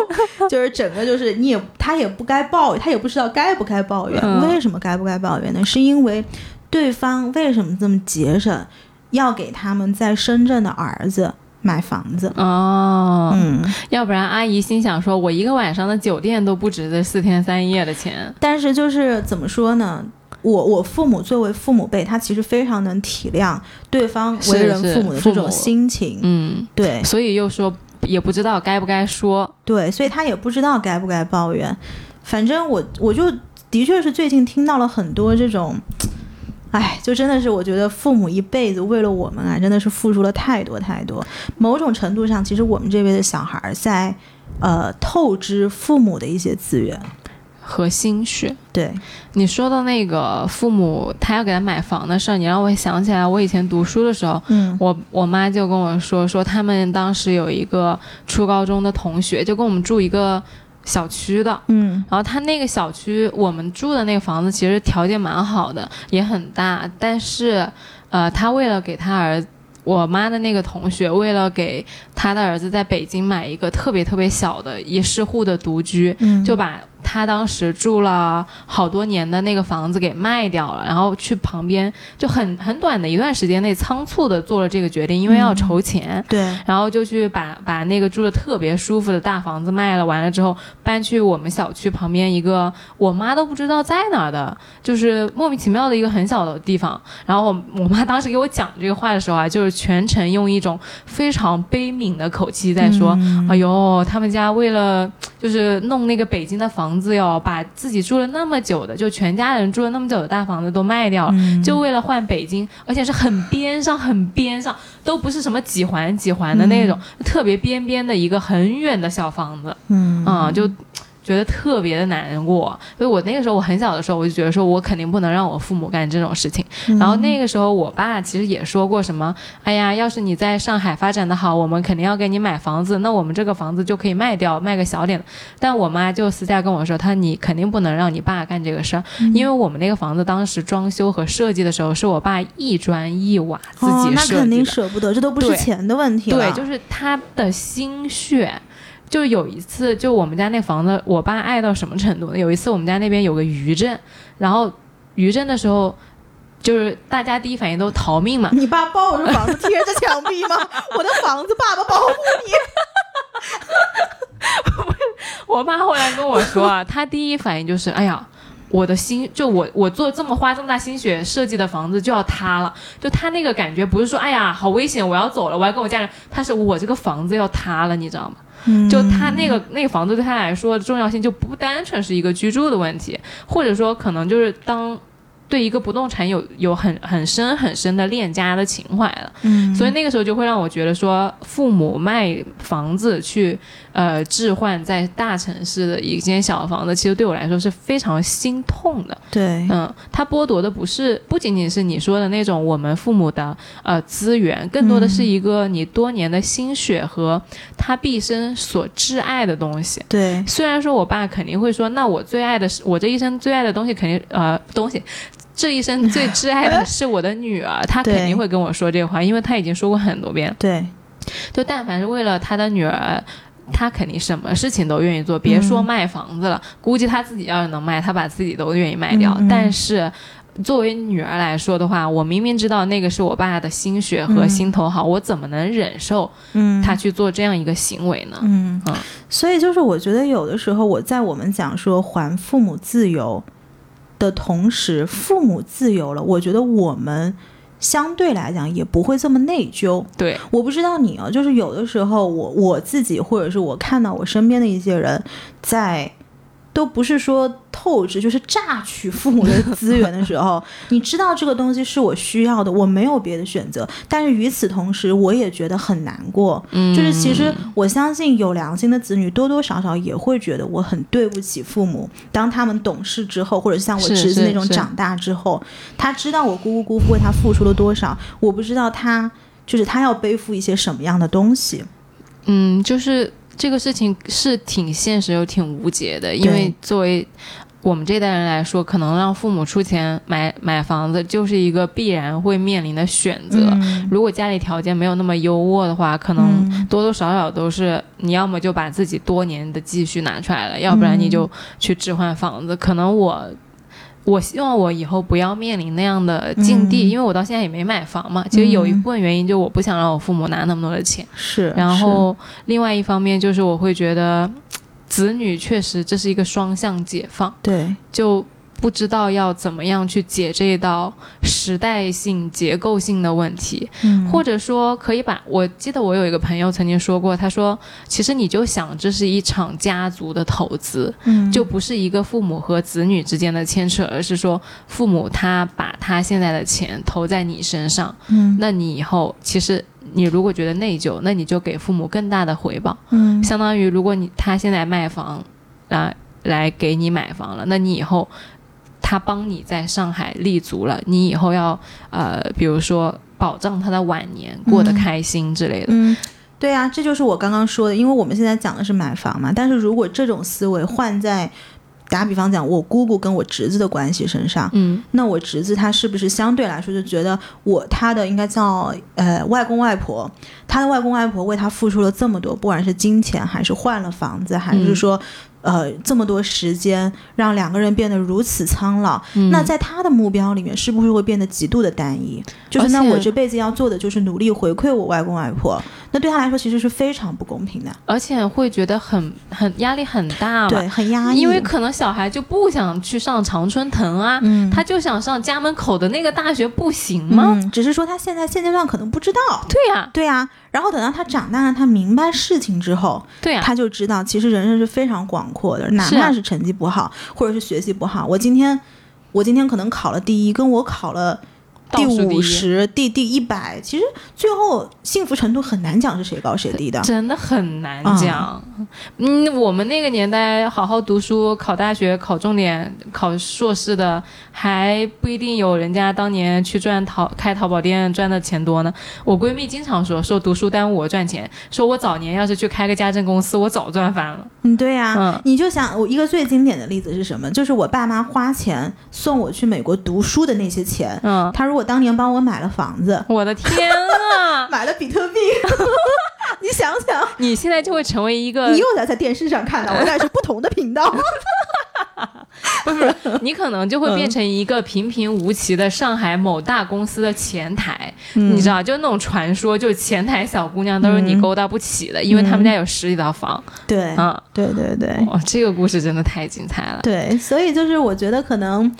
就是整个就是你也她也不该抱怨，她也不知道该不该抱怨。嗯为什么该不该抱怨呢？是因为对方为什么这么节省，要给他们在深圳的儿子买房子。哦，嗯，要不然阿姨心想说，我一个晚上的酒店都不值这四天三夜的钱。但是就是怎么说呢？我我父母作为父母辈，他其实非常能体谅对方为人父母的这种心情。嗯，对所以又说也不知道该不该说。对，所以他也不知道该不该抱怨。反正我我就的确是最近听到了很多这种，哎，就真的是我觉得父母一辈子为了我们啊，真的是付出了太多太多。某种程度上，其实我们这辈的小孩儿在呃透支父母的一些资源。和心血，对，你说到那个父母他要给他买房的事儿，你让我想起来，我以前读书的时候，嗯。我我妈就跟我说，说他们当时有一个初高中的同学，就跟我们住一个小区的，嗯。然后他那个小区，我们住的那个房子其实条件蛮好的，也很大，但是，呃，他为了给他儿，我妈的那个同学为了给他的儿子在北京买一个特别特别小的一室户的独居，嗯，就把他当时住了好多年的那个房子给卖掉了，然后去旁边就很很短的一段时间内仓促的做了这个决定，因为要筹钱。对，然后就去把把那个住的特别舒服的大房子卖了，完了之后搬去我们小区旁边一个我妈都不知道在哪儿的，就是莫名其妙的一个很小的地方。然后我我妈当时给我讲这个话的时候啊，就是全程用一种非常悲悯的口气在说：“嗯哎呦，他们家为了就是弄那个北京的房子哟，把自己住了那么久的，就全家人住了那么久的大房子都卖掉了。”嗯。就为了换北京，而且是很边上、很边上，都不是什么几环几环的那种，特别边边的一个很远的小房子，嗯。啊、就觉得特别的难过。所以我那个时候我很小的时候，我就觉得说我肯定不能让我父母干这种事情。嗯然后那个时候我爸其实也说过什么，哎呀，要是你在上海发展的好，我们肯定要给你买房子，那我们这个房子就可以卖掉，卖个小点的。但我妈就私下跟我说，她你肯定不能让你爸干这个事儿，嗯因为我们那个房子当时装修和设计的时候，是我爸一砖一瓦自哦，那己设肯定。舍不得，这都不是钱的问题了。对，就是他的心血就是有一次，就我们家那房子，我爸爱到什么程度呢？有一次我们家那边有个余震，然后余震的时候，就是大家第一反应都逃命嘛。你爸抱着房子贴着墙壁吗？我的房子，爸爸保护你。我爸后来跟我说啊，他第一反应就是，哎呀。我的心就我我做这么花这么大心血设计的房子就要塌了，就他那个感觉不是说哎呀好危险我要走了我要跟我家人，他是我这个房子要塌了你知道吗？就他那个那个房子对他来说重要性就不单纯是一个居住的问题，或者说可能就是当。对一个不动产有有很很深很深的恋家的情怀了，嗯，所以那个时候就会让我觉得说，父母卖房子去呃置换在大城市的一间小房子，其实对我来说是非常心痛的。对，嗯，他剥夺的不是不仅仅是你说的那种我们父母的呃资源，更多的是一个你多年的心血和他毕生所挚爱的东西。对，虽然说我爸肯定会说，那我最爱的是我这一生最爱的东西，肯定呃东西。这一生最挚爱的是我的女儿，她肯定会跟我说这话，因为她已经说过很多遍。对，就但凡是为了她的女儿，他肯定什么事情都愿意做。别说卖房子了，估计他自己要是能卖，他把自己都愿意卖掉。但是作为女儿来说的话，我明明知道那个是我爸的心血和心头好，我怎么能忍受他去做这样一个行为呢？嗯，所以就是我觉得有的时候我在我们讲说还父母自由。的同时，父母自由了，我觉得我们相对来讲也不会这么内疚。对，我不知道你啊，就是有的时候我我自己，或者是我看到我身边的一些人在。都不是说透支，就是榨取父母的资源的时候，你知道这个东西是我需要的，我没有别的选择。但是与此同时，我也觉得很难过。嗯，就是其实我相信有良心的子女多多少少也会觉得我很对不起父母。当他们懂事之后，或者像我侄子那种长大之后，他知道我姑姑姑父为他付出了多少，我不知道他就是他要背负一些什么样的东西。嗯，就是。这个事情是挺现实又挺无解的，因为作为我们这代人来说，可能让父母出钱买买房子就是一个必然会面临的选择。如果家里条件没有那么优渥的话，可能多多少少都是你要么就把自己多年的积蓄拿出来了，要不然你就去置换房子。可能我。我希望我以后不要面临那样的境地，因为我到现在也没买房嘛。其实有一部分原因就我不想让我父母拿那么多的钱。是。然后另外一方面就是我会觉得，子女确实这是一个双向解放。对。就。不知道要怎么样去解这一道时代性、结构性的问题，或者说可以把我记得我有一个朋友曾经说过，他说其实你就想这是一场家族的投资，嗯。就不是一个父母和子女之间的牵扯，而是说父母他把他现在的钱投在你身上，嗯。那你以后其实你如果觉得内疚，那你就给父母更大的回报，嗯。相当于如果你他现在卖房啊来给你买房了，那你以后。他帮你在上海立足了，你以后要呃，比如说保障他的晚年过得开心之类的。嗯，对啊，这就是我刚刚说的，因为我们现在讲的是买房嘛，但是如果这种思维换在打比方讲，我姑姑跟我侄子的关系身上，嗯，那我侄子他是不是相对来说就觉得我他的应该叫呃外公外婆，他的外公外婆为他付出了这么多，不管是金钱还是换了房子，还是说。呃，这么多时间让两个人变得如此苍老，那在他的目标里面，是不是会变得极度的单一？就是那我这辈子要做的就是努力回馈我外公外婆，那对他来说其实是非常不公平的，而且会觉得很很压力很大，对，很压抑。因为可能小孩就不想去上常春藤啊，他就想上家门口的那个大学，不行吗？只是说他现在现阶段可能不知道。对呀，对呀。然后等到他长大了，他明白事情之后，对呀，他就知道其实人生是非常广阔的，哪怕是成绩不好，或者是学习不好，我今天，我今天可能考了第一，跟我考了。第五十，第第一百，其实最后幸福程度很难讲是谁高谁低的，真的很难讲。嗯，我们那个年代好好读书，考大学、考重点、考硕士的，还不一定有人家当年去赚淘开淘宝店赚的钱多呢。我闺蜜经常说，说读书耽误我赚钱，说我早年要是去开个家政公司，我早赚翻了。嗯，对呀，你就想我一个最经典的例子是什么？就是我爸妈花钱送我去美国读书的那些钱，嗯，他如果我当年帮我买了房子，我的天啊！买了比特币，你想想，你现在就会成为一个你又在在电视上看到我，但是不同的频道。不是，你可能就会变成一个平平无奇的上海某大公司的前台，嗯你知道，就那种传说，就前台小姑娘都是你勾搭不起的，因为他们家有十几套房。对，嗯，对对对哇，这个故事真的太精彩了。对，所以就是我觉得可能。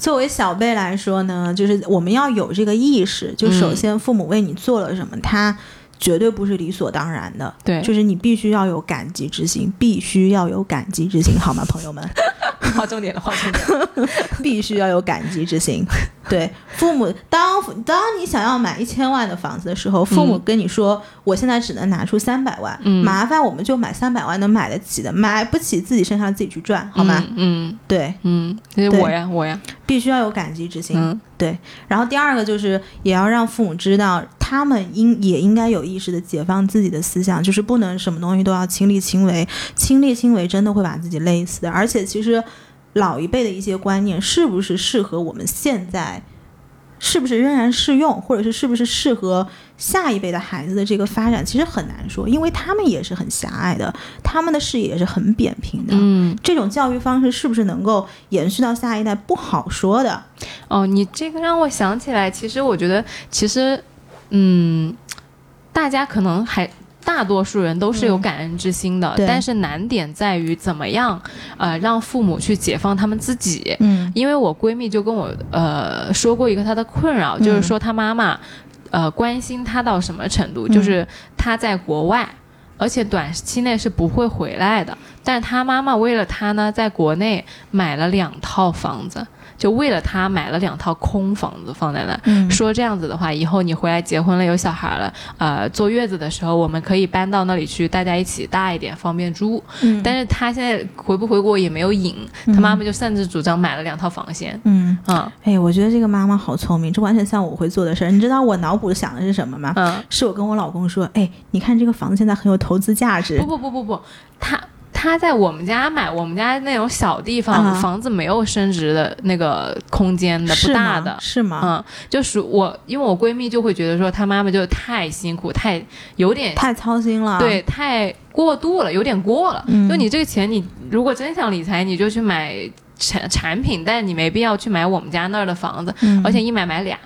作为小辈来说呢，就是我们要有这个意识，就首先父母为你做了什么，他绝对不是理所当然的，对，就是你必须要有感激之心，必须要有感激之心，好吗，朋友们？划重点了，划重点了。必须要有感激之心。对，父母当当你想要买一千万的房子的时候，父母跟你说，我现在只能拿出三百万，嗯麻烦我们就买三百万能买得起的，买不起自己身上自己去赚，好吗？嗯对，嗯，我呀，我呀。必须要有感激之心。嗯对，然后第二个就是也要让父母知道，他们应也应该有意识的解放自己的思想，就是不能什么东西都要亲力亲为，亲力亲为真的会把自己累死的。而且其实老一辈的一些观念是不是适合我们现在？是不是仍然适用，或者是是不是适合下一辈的孩子的这个发展，其实很难说，因为他们也是很狭隘的，他们的视野也是很扁平的。嗯，这种教育方式是不是能够延续到下一代，不好说的。哦，你这个让我想起来，其实我觉得，其实，嗯，大家可能还。大多数人都是有感恩之心的，嗯但是难点在于怎么样，呃，让父母去解放他们自己。嗯因为我闺蜜就跟我呃说过一个她的困扰，嗯就是说她妈妈呃关心她到什么程度，就是她在国外，而且短期内是不会回来的，但是她妈妈为了她呢，在国内买了两套房子。就为了他买了两套空房子放在那，嗯说这样子的话，以后你回来结婚了有小孩了，呃，坐月子的时候我们可以搬到那里去，大家一起大一点，方便住。嗯但是他现在回不回国也没有影，他妈妈就擅自主张买了两套房先。嗯，嗯哎，我觉得这个妈妈好聪明，这完全像我会做的事儿。你知道我脑补想的是什么吗？嗯，是我跟我老公说，哎，你看这个房子现在很有投资价值不。不不不不，她她在我们家买，我们家那种小地方、啊房子没有升值的那个空间的，不大的。是吗？嗯，就是我，因为我闺蜜就会觉得说，她妈妈就太辛苦，太有点太操心了。对，太过度了，有点过了。嗯就你这个钱，你如果真想理财，你就去买产产品，但你没必要去买我们家那儿的房子，嗯，而且一买买俩。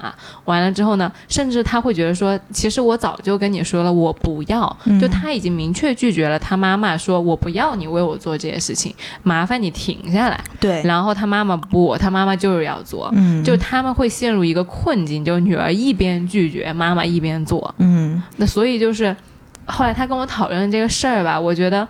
完了之后呢，甚至他会觉得说，其实我早就跟你说了，我不要。嗯就他已经明确拒绝了他妈妈说，我不要你为我做这些事情，麻烦你停下来。对，然后他妈妈不，他妈妈就是要做。嗯，就他们会陷入一个困境，就女儿一边拒绝，妈妈一边做。嗯那所以就是，后来他跟我讨论这个事儿吧，我觉得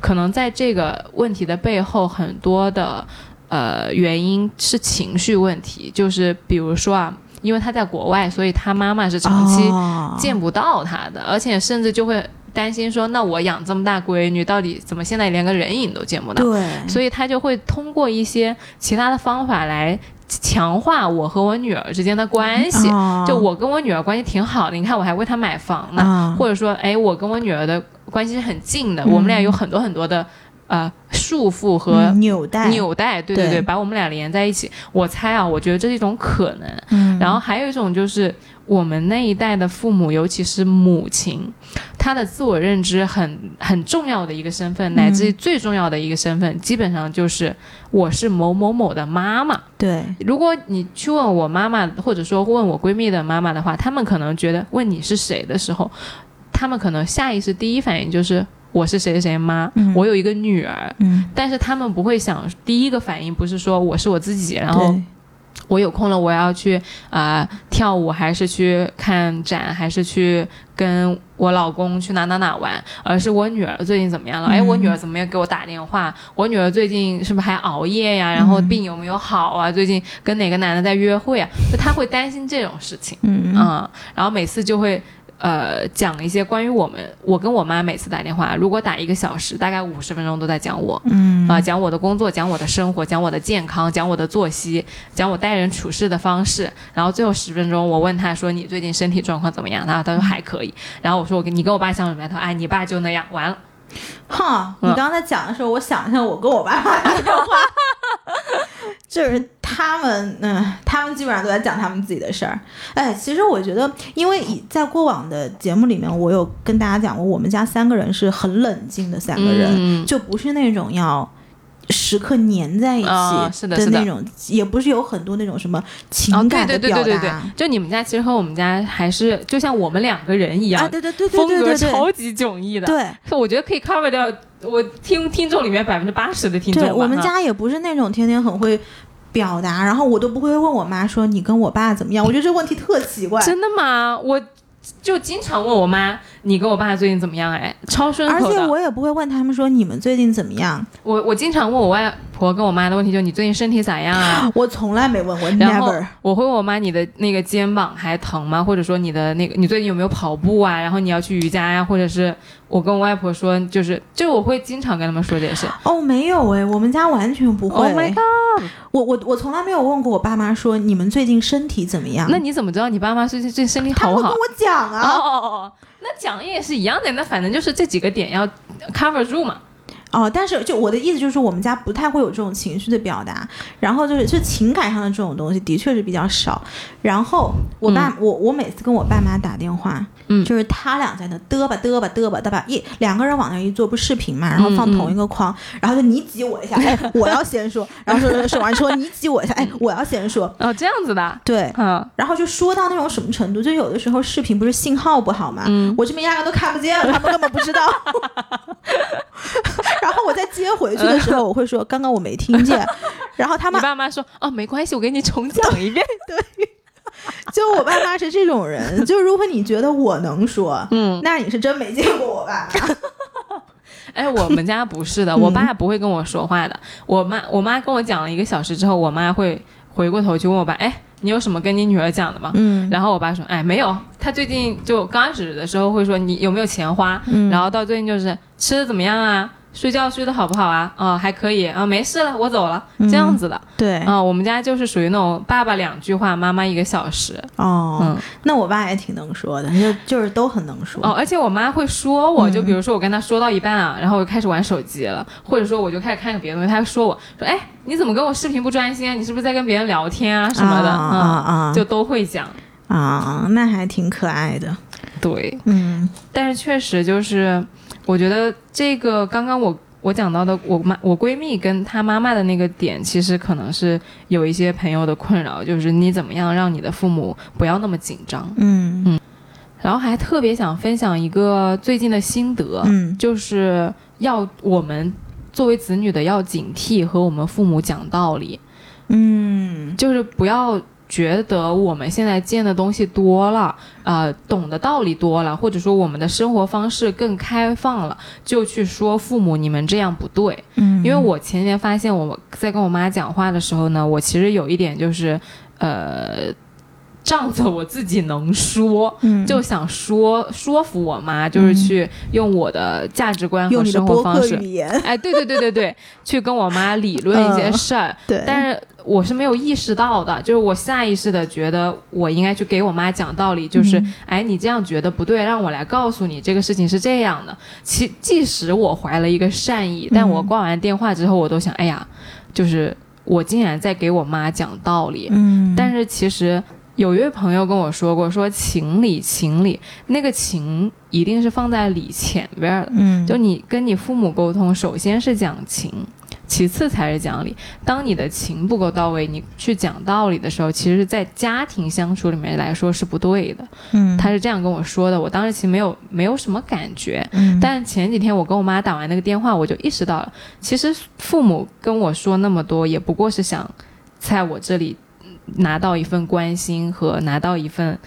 可能在这个问题的背后，很多的呃原因是情绪问题，就是比如说啊，因为他在国外，所以他妈妈是长期哦。见不到他的，而且甚至就会担心说，那我养这么大闺女，到底怎么现在连个人影都见不到？对，所以他就会通过一些其他的方法来强化我和我女儿之间的关系。哦。就我跟我女儿关系挺好的，你看我还为她买房呢，啊或者说，哎，我跟我女儿的关系是很近的，嗯。我们俩有很多很多的呃束缚和嗯纽带纽带，对对对对，把我们俩连在一起。我猜啊，我觉得这是一种可能。嗯，然后还有一种就是我们那一代的父母，尤其是母亲，她的自我认知很很重要的一个身份，乃至于最重要的一个身份，基本上就是我是某某某的妈妈。对，如果你去问我妈妈，或者说问我闺蜜的妈妈的话，他们可能觉得问你是谁的时候，他们可能下意识第一反应就是我是谁谁谁妈，嗯我有一个女儿。嗯，但是他们不会想，第一个反应不是说我是我自己，然后我有空了我要去啊、呃跳舞，还是去看展，还是去跟我老公去哪哪哪玩，而是我女儿最近怎么样了？哎，嗯我女儿怎么没有给我打电话？我女儿最近是不是还熬夜呀？然后病有没有好啊？最近跟哪个男的在约会啊？就他会担心这种事情，嗯嗯，然后每次就会。呃，讲一些关于我们，我跟我妈每次打电话，如果打一个小时，大概五十分钟都在讲我，嗯啊、讲我的工作，讲我的生活，讲我的健康，讲我的作息，讲我待人处事的方式。然后最后十分钟，我问他说：“你最近身体状况怎么样？”然后他说还可以。然后我说：“我跟你跟我爸相处怎么样？”他说：“哎，你爸就那样。”完了，哈，你嗯刚才讲的时候，我想一下我跟我爸妈打电话，就是他他们，嗯，他们基本上都在讲他们自己的事儿。哎，其实我觉得，因为以在过往的节目里面，我有跟大家讲过，我们家三个人是很冷静的三个人，嗯就不是那种要。时刻粘在一起的是的那种，也不是有很多那种什么情感的表达，对对对对对，就你们家其实和我们家还是就像我们两个人一样，啊，对对对对风格对对对，超级迥异的。，对我觉得可以 cover 掉我听听众里面百分之八十的听众。对，我们家也不是那种天天很会表达，然后我都不会问我妈说你跟我爸怎么样，我觉得这问题特奇怪。真的吗？我就经常问我妈，你跟我爸最近怎么样？哎，超顺而且。我也不会问他们说你们最近怎么样，我我经常问我外婆跟我妈的问题，就你最近身体咋样啊？我从来没问过然后，never。我会问我妈你的那个肩膀还疼吗？或者说你的那个你最近有没有跑步啊？然后你要去瑜伽呀、或者是我跟我外婆说，就是就我会经常跟他们说这些事。哦，没有哎，我们家完全不会。Oh my god！我我我从来没有问过我爸妈说你们最近身体怎么样？那你怎么知道你爸妈最近最近身体好不好他们跟？我讲哦哦哦哦，那讲也是一样的，那反正就是这几个点要 cover 住嘛。哦，但是就我的意思就是说，我们家不太会有这种情绪的表达，然后就是就情感上的这种东西的确是比较少。然后我爸、我我每次跟我爸妈打电话，嗯就是他俩在那嘚吧嘚吧嘚吧嘚吧，一两个人往那一坐，不视频嘛，然后放同一个框，然后就你挤我一下，哎，我要先说，然后说说说完说你挤我一下，哎，我要先说，哦，这样子的，对。嗯，然后就说到那种什么程度，就有的时候视频不是信号不好嘛，嗯我这边压根都看不见，他们根本不知道。然后我再接回去的时候，我会说刚刚我没听见，然后他你爸妈说哦，没关系，我给你重讲一遍。对就我爸妈是这种人，就如果你觉得我能说，嗯，那你是真没见过我爸妈。哎，我们家不是的，我爸不会跟我说话的。我妈，我妈跟我讲了一个小时之后，我妈会回过头去问我爸，哎，你有什么跟你女儿讲的吗？嗯然后我爸说，哎，没有。他最近就刚开始的时候会说你有没有钱花，嗯然后到最近就是吃的怎么样啊？睡觉睡得好不好啊？哦，还可以啊，没事了，我走了，这样子的。对，啊、我们家就是属于那种爸爸两句话，妈妈一个小时。哦，嗯那我爸也挺能说的，就就是都很能说。哦，而且我妈会说我，嗯就比如说我跟她说到一半啊，然后我就开始玩手机了，或者说我就开始看个别的东西，她会说我说，哎，你怎么跟我视频不专心啊？你是不是在跟别人聊天啊什么的？啊啊就都会讲。啊，那还挺可爱的。对，嗯但是确实就是，我觉得这个刚刚我我讲到的，我妈我闺蜜跟她妈妈的那个点，其实可能是有一些朋友的困扰，就是你怎么样让你的父母不要那么紧张。嗯。嗯然后还特别想分享一个最近的心得，嗯。就是要我们作为子女的要警惕和我们父母讲道理，嗯。就是不要觉得我们现在见的东西多了，呃，懂的道理多了，或者说我们的生活方式更开放了，就去说父母你们这样不对。嗯，因为我前年发现我在跟我妈讲话的时候呢，我其实有一点就是，呃。仗着我自己能说，嗯就想说说服我妈，就是去用我的价值观和生活方式，哎，对对对对对，去跟我妈理论一些嗯事儿。对，但是我是没有意识到的，就是我下意识的觉得我应该去给我妈讲道理，就是、嗯哎，你这样觉得不对，让我来告诉你这个事情是这样的。其即使我怀了一个善意，但我嗯挂完电话之后，我都想，哎呀，就是我竟然在给我妈讲道理。嗯，但是其实有一位朋友跟我说过，说情理情理，那个情一定是放在理前边儿的。嗯，就你跟你父母沟通，首先是讲情，其次才是讲理。当你的情不够到位，你去讲道理的时候，其实，在家庭相处里面来说是不对的。嗯，他是这样跟我说的，我当时其实没有没有什么感觉。嗯，但前几天我跟我妈打完那个电话，我就意识到了，其实父母跟我说那么多，也不过是想在我这里拿到一份关心和拿到一份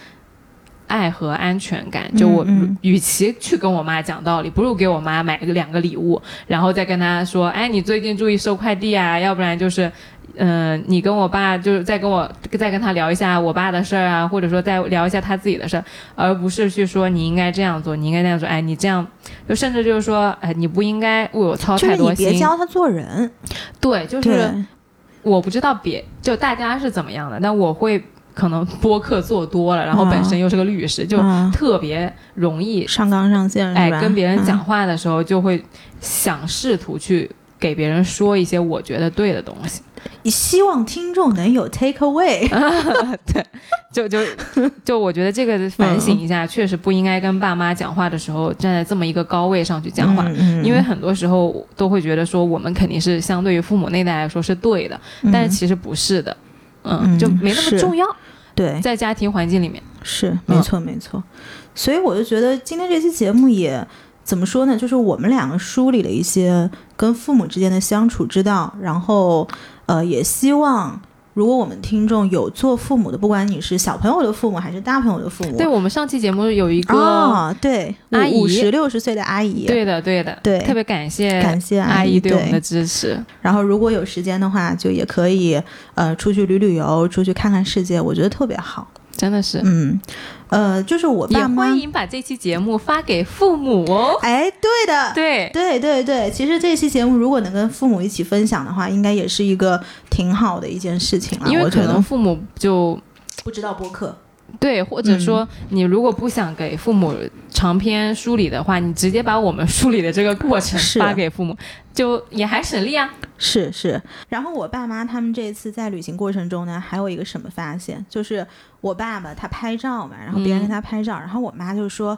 爱和安全感。就我与其去跟我妈讲道理，不如给我妈买个两个礼物，然后再跟她说，哎，你最近注意收快递啊，要不然就是。嗯，你跟我爸就是再跟我再跟他聊一下我爸的事儿啊，或者说再聊一下他自己的事儿，而不是去说你应该这样做，你应该那样做。哎，你这样，就甚至就是说，哎，你不应该为我操就是你太多心。别教他做人，对，就是，我不知道别就大家是怎么样的，但我会可能播客做多了，然后本身又是个律师，就嗯。特别容易上纲上线？哎跟别人讲嗯，话的时候就会想试图去给别人说一些我觉得对的东西。希望听众能有 take away。对，就就就我觉得这个反省一下，确实不应该跟爸妈讲话的时候站在这么一个高位上去讲话，嗯因为很多时候都会觉得说我们肯定是相对于父母那代来说是对的，但是其实不是的，嗯，嗯就没那么重要，对在家庭环境里面，是没错没错，所以我就觉得今天这期节目也怎么说呢？就是我们两个梳理了一些跟父母之间的相处之道，然后呃，也希望如果我们听众有做父母的，不管你是小朋友的父母还是大朋友的父母，对我们上期节目有一个，啊，对，阿姨。五十六十岁的阿姨，对的对的，对。特别感谢感谢阿姨对。我们的支持，然后如果有时间的话，就也可以呃出去旅旅游，出去看看世界，我觉得特别好。真的是，嗯，呃，就是我也爸妈，欢迎把这期节目发给父母哦。哎，对的，对，对对对，其实这期节目如果能跟父母一起分享的话，应该也是一个挺好的一件事情了。因为可能父母就不知道播客，对，或者说你如果不想给父母长篇梳理的话，你直接把我们梳理的这个过程发给父母，就也还省力啊。是是。然后我爸妈他们这次在旅行过程中呢，还有一个什么发现，就是我爸爸他拍照嘛，然后别人嗯跟他拍照，然后我妈就说。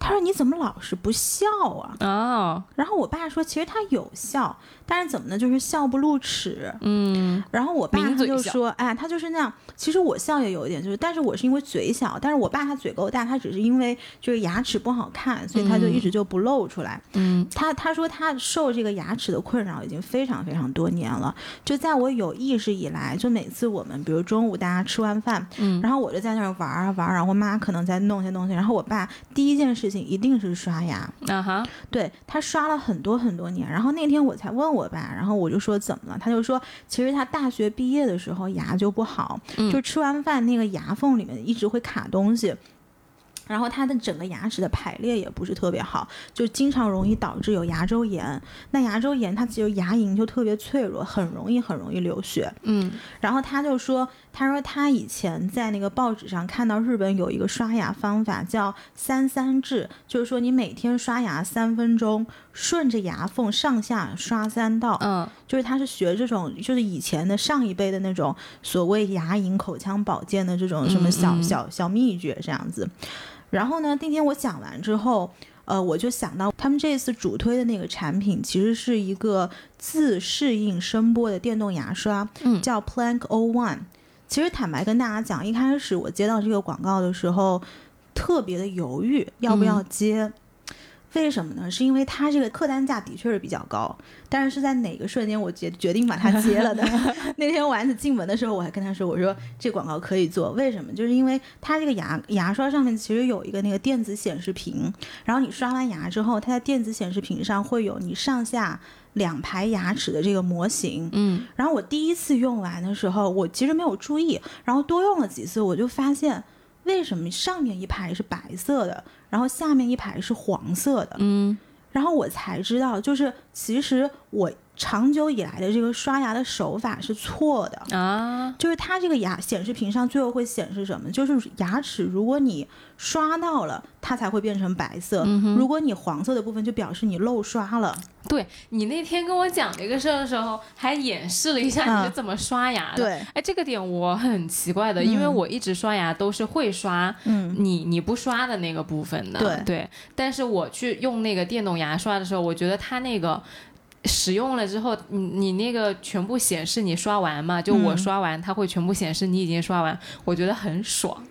他说：“你怎么老是不笑啊哦，？”然后我爸说：“其实他有笑，但是怎么呢？就是笑不露齿。嗯，然后我爸他就说：“哎，他就是那样。其实我笑也有一点，就是，但是我是因为嘴小，但是我爸他嘴够大，他只是因为就是牙齿不好看，所以他就一直就不露出来。嗯，他他说他受这个牙齿的困扰已经非常非常多年了。就在我有意识以来，就每次我们比如中午大家吃完饭，嗯然后我就在那儿玩啊玩啊，然后我妈可能在弄些东西，然后我爸第一件事情一定是刷牙。啊哈，对他刷了很多很多年，然后那天我才问我爸，然后我就说怎么了，他就说其实他大学毕业的时候牙就不好，嗯就吃完饭那个牙缝里面一直会卡东西。然后他的整个牙齿的排列也不是特别好，就经常容易导致有牙周炎。那牙周炎它其实牙龈就特别脆弱，很容易很容易流血。嗯然后他就说，他说他以前在那个报纸上看到日本有一个刷牙方法叫三三制，就是说你每天刷牙三分钟，顺着牙缝上下刷三道。嗯就是他是学这种，就是以前的上一辈的那种所谓牙龈口腔保健的这种什么小、嗯嗯小小秘诀这样子。然后呢，那天我讲完之后，呃，我就想到他们这次主推的那个产品其实是一个自适应声波的电动牙刷，嗯叫 Plank O One。其实坦白跟大家讲，一开始我接到这个广告的时候，特别的犹豫要不要接。为什么呢？是因为它这个客单价的确是比较高，但是是在哪个瞬间我决决定把它接了的？那天丸子进门的时候，我还跟他说：“我说这广告可以做，为什么？就是因为它这个牙牙刷上面其实有一个那个电子显示屏，然后你刷完牙之后，它在电子显示屏上会有你上下两排牙齿的这个模型。嗯然后我第一次用完的时候，我其实没有注意，然后多用了几次，我就发现为什么上面一排是白色的，然后下面一排是黄色的。嗯然后我才知道，就是其实我长久以来的这个刷牙的手法是错的。啊，就是它这个牙显示屏上最后会显示什么？就是牙齿，如果你刷到了，它才会变成白色；嗯如果你黄色的部分，就表示你漏刷了。对你那天跟我讲这个事儿的时候，还演示了一下你是嗯。怎么刷牙的。对，哎，这个点我很奇怪的，因为嗯我一直刷牙都是会刷嗯，你你不刷的那个部分的，对。但是我去用那个电动牙刷的时候，我觉得它那个使用了之后，你你那个全部显示你刷完嘛，就我嗯。刷完，它会全部显示你已经刷完，我觉得很爽，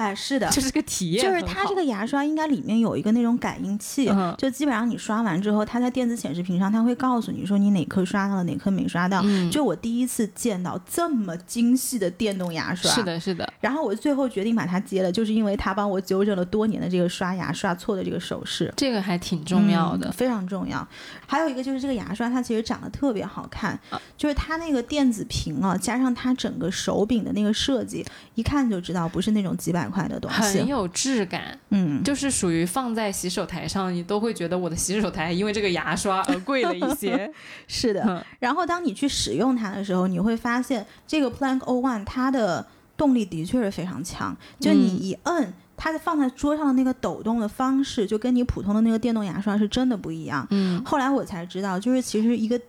哎，是的，就是个体验就是它这个牙刷应该里面有一个那种感应器，嗯就基本上你刷完之后，它在电子显示屏上，它会告诉你说你哪颗刷到了，哪颗没刷到。嗯就我第一次见到这么精细的电动牙刷，是。的，是的，然后我最后决定把它接了，就是因为它帮我纠正了多年的这个刷牙刷错的这个手势。这个还挺重要的嗯，。非常重要。还有一个就是这个牙刷，它其实长得特别好看，啊就是它那个电子屏啊，加上它整个手柄的那个设计，一看就知道不是那种几百块的东西。很有质感，嗯，就是属于放在洗手台上，你都会觉得我的洗手台因为这个牙刷而贵了一些。是的。嗯然后当你去使用它的时候，你会发现这个 Plank O One 它的动力的确是非常强，就你嗯一摁。它的放在桌上的那个抖动的方式，就跟你普通的那个电动牙刷是真的不一样。嗯后来我才知道，就是其实一个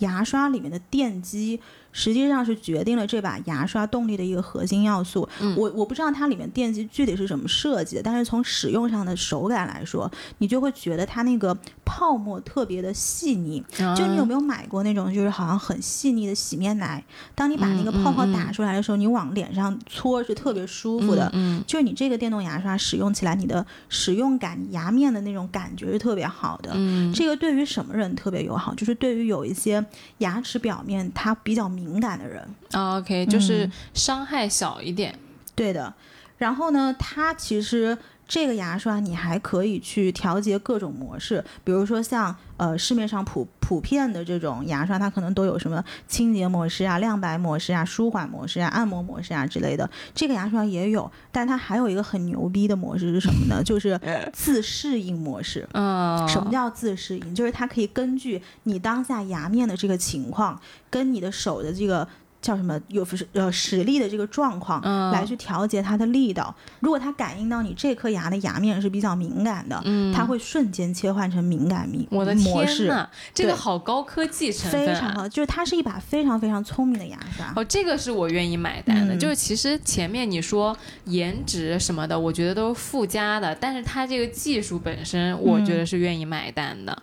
牙刷里面的电机实际上是决定了这把牙刷动力的一个核心要素。嗯我我不知道它里面电机具体是怎么设计的，但是从使用上的手感来说，你就会觉得它那个泡沫特别的细腻。就你有没有买过那种就是好像很细腻的洗面奶？当你把那个泡泡打出来的时候，你往脸上搓是特别舒服的。嗯，就是你这个电动牙刷使用起来，你的使用感、牙面的那种感觉是特别好的。嗯这个对于什么人特别友好？就是对于有一些牙齿表面它比较敏感的人。啊，OK，就是嗯伤害小一点。对的。然后呢，他其实这个牙刷你还可以去调节各种模式，比如说像呃市面上普普遍的这种牙刷，它可能都有什么清洁模式啊、亮白模式啊、舒缓模式啊、按摩模式啊之类的。这个牙刷也有，但它还有一个很牛逼的模式是什么呢？就是 自适应模式。嗯，什么叫自适应？就是它可以根据你当下牙面的这个情况，跟你的手的这个叫什么有呃实力的这个状况，嗯来去调节它的力道。如果它感应到你这颗牙的牙面是比较敏感的，嗯它会瞬间切换成敏感模我的模式，天呐，这个好高科技成分、啊，非常好。就是它是一把非常非常聪明的牙刷。哦，这个是我愿意买单的。嗯就是其实前面你说颜值什么的，我觉得都是附加的，但是它这个技术本身，我觉得是愿意买单的。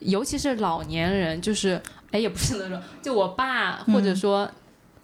尤其是老年人，就是哎，也不是那种，就我爸或者说。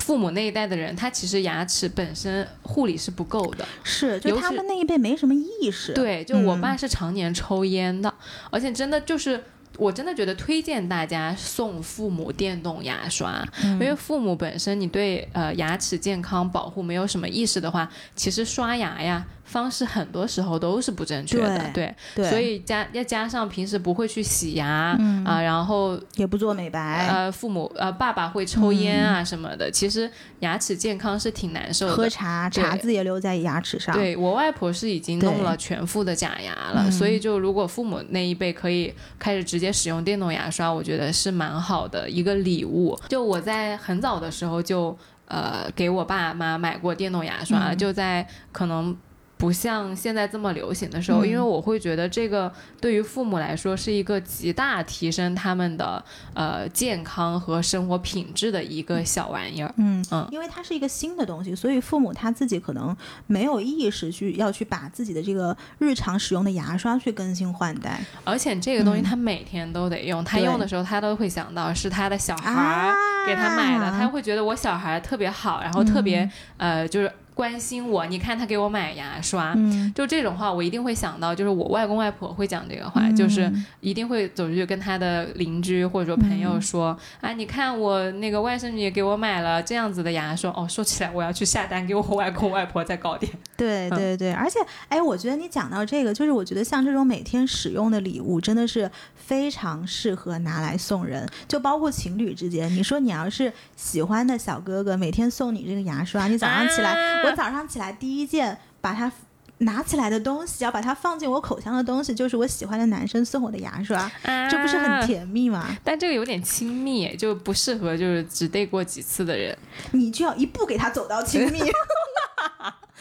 父母那一代的人，他其实牙齿本身护理是不够的。是，就他们那一辈没什么意识。对，就我嗯爸是常年抽烟的，而且真的就是。我真的觉得推荐大家送父母电动牙刷，嗯因为父母本身你对呃牙齿健康保护没有什么意识的话，其实刷牙呀方式很多时候都是不正确的，对，对，所以加要加上平时不会去洗牙啊、嗯然后也不做美白，呃父母呃爸爸会抽烟啊什么的，其实牙齿健康是挺难受的。喝茶茶渍也留在牙齿上。对我外婆是已经弄了全副的假牙了，嗯所以就如果父母那一辈可以开始直接使用电动牙刷，我觉得是蛮好的一个礼物。就我在很早的时候就呃给我爸妈买过电动牙刷，嗯就在可能。不像现在这么流行的时候，嗯因为我会觉得这个对于父母来说是一个极大提升他们的呃健康和生活品质的一个小玩意儿。嗯嗯。因为它是一个新的东西，所以父母他自己可能没有意识去要去把自己的这个日常使用的牙刷去更新换代。而且这个东西嗯。他每天都得用，他用的时候他都会想到是他的小孩啊儿给他买的，他会觉得我小孩特别好，然后特别、嗯。呃就是关心我。你看他给我买牙刷。嗯，就这种话，我一定会想到，就是我外公外婆会讲这个话，嗯就是一定会走出去跟他的邻居或者说朋友说，啊，你看我那个外甥女给我买了这样子的牙刷，哦，说起来我要去下单给我外公外婆再搞点。对对对，而且哎，我觉得你讲到这个，就是我觉得像这种每天使用的礼物，真的是非常适合拿来送人，就包括情侣之间。你说你要是喜欢的小哥哥每天送你这个牙刷，你早上起来，啊我早上起来第一件把它。拿起来的东西，要把它放进我口腔的东西，就是我喜欢的男生送我的牙刷，这不是很甜蜜吗？但这个有点亲密，就不适合就是只 date 过几次的人。你就要一步给他走到亲密，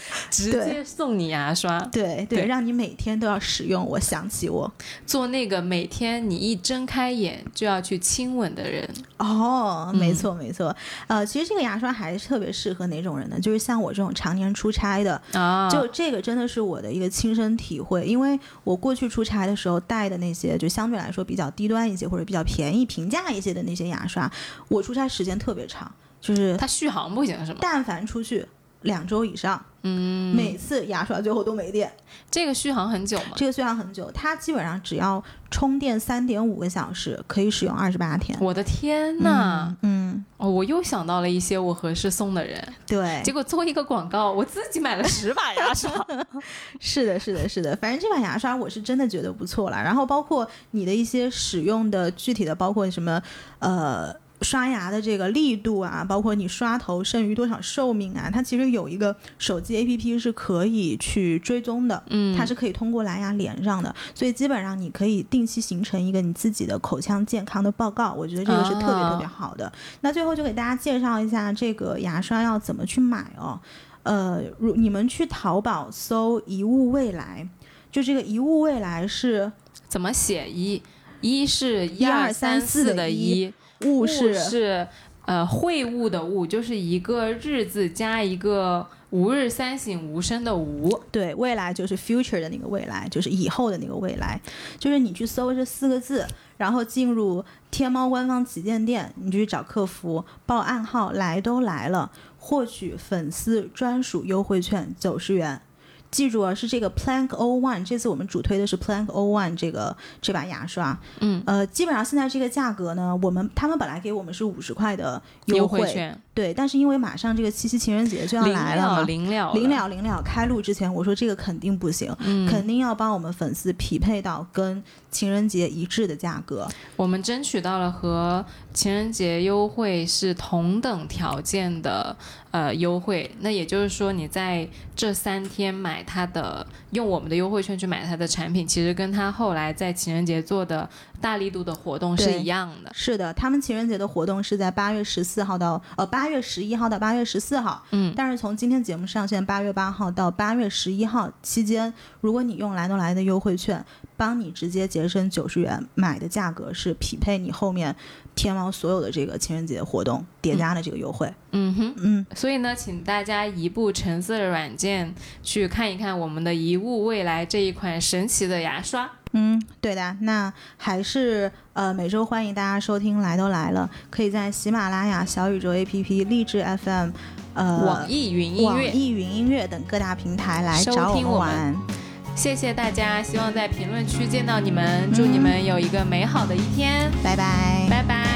直接送你牙刷，对对，对让你每天都要使用。我想起我做那个每天你一睁开眼就要去亲吻的人。哦，嗯没错没错，呃，其实这个牙刷还是特别适合哪种人呢？就是像我这种常年出差的，啊就这个真的是我的一个亲身体会，因为我过去出差的时候带的那些，就相对来说比较低端一些或者比较便宜、平价一些的那些牙刷，我出差时间特别长，就是它续航不行是吗？但凡出去两周以上，嗯，每次牙刷最后都没电。这个续航很久吗？这个续航很久，它基本上只要充电三点五个小时，可以使用二十八天。我的天呐！嗯，哦，我又想到了一些我合适送的人，对，结果做一个广告，我自己买了十把牙刷。是的，是的，是的，反正这把牙刷我是真的觉得不错了。然后包括你的一些使用的具体的，包括什么呃刷牙的这个力度啊，包括你刷头剩余多少寿命啊，它其实有一个手机 APP 是可以去追踪的。嗯，它是可以通过蓝牙连上的，所以基本上你可以定期形成一个你自己的口腔健康的报告，我觉得这个是特别哦特别好的。那最后就给大家介绍一下这个牙刷要怎么去买哦。呃，如你们去淘宝搜“一物未来”，就这个“一物未来”是怎么写一？一是一一二二三三四四的一一，物物是是呃会物的物，就是一个日字加一个吾日三省吾身的吾。对，未来就是 future 的那个未来，就是以后的那个未来。就是你去搜这四个字，然后进入天猫官方旗舰店，你就去找客服报暗号“来都来了”，获取粉丝专属优惠券九十元。记住啊，是这个 Plank O One，这次我们主推的是 Plank O One 这个这把牙刷。嗯，呃，基本上现在这个价格呢，我们他们本来给我们是五十块的优惠，券对，但是因为马上这个七夕情人节就要来了嘛，临了临了临了，开录之前我说这个肯定不行，嗯，肯定要帮我们粉丝匹配到跟情人节一致的价格。我们争取到了和情人节优惠是同等条件的呃优惠，那也就是说你在这三天买它的，用我们的优惠券去买它的产品，其实跟它后来在情人节做的大力度的活动是一样的。是的，他们情人节的活动是在八月十四号到呃八月十一号到八月十四号，嗯，但是从今天节目上线八月八号到八月十一号期间，如果你用来都来的优惠券，帮你直接节省九十元，买的价格是匹配你后面天猫所有的这个情人节活动叠加的这个优惠。嗯哼，嗯，所以呢，请大家移步橙色的软件去看一看我们的一物未来这一款神奇的牙刷。嗯，对的，那还是呃每周欢迎大家收听，来都来了，可以在喜马拉雅、小宇宙 APP、荔枝 FM、呃网易云音乐，网易云音乐等各大平台来找我们玩。谢谢大家，希望在评论区见到你们，祝你们有一个美好的一天。拜拜拜拜。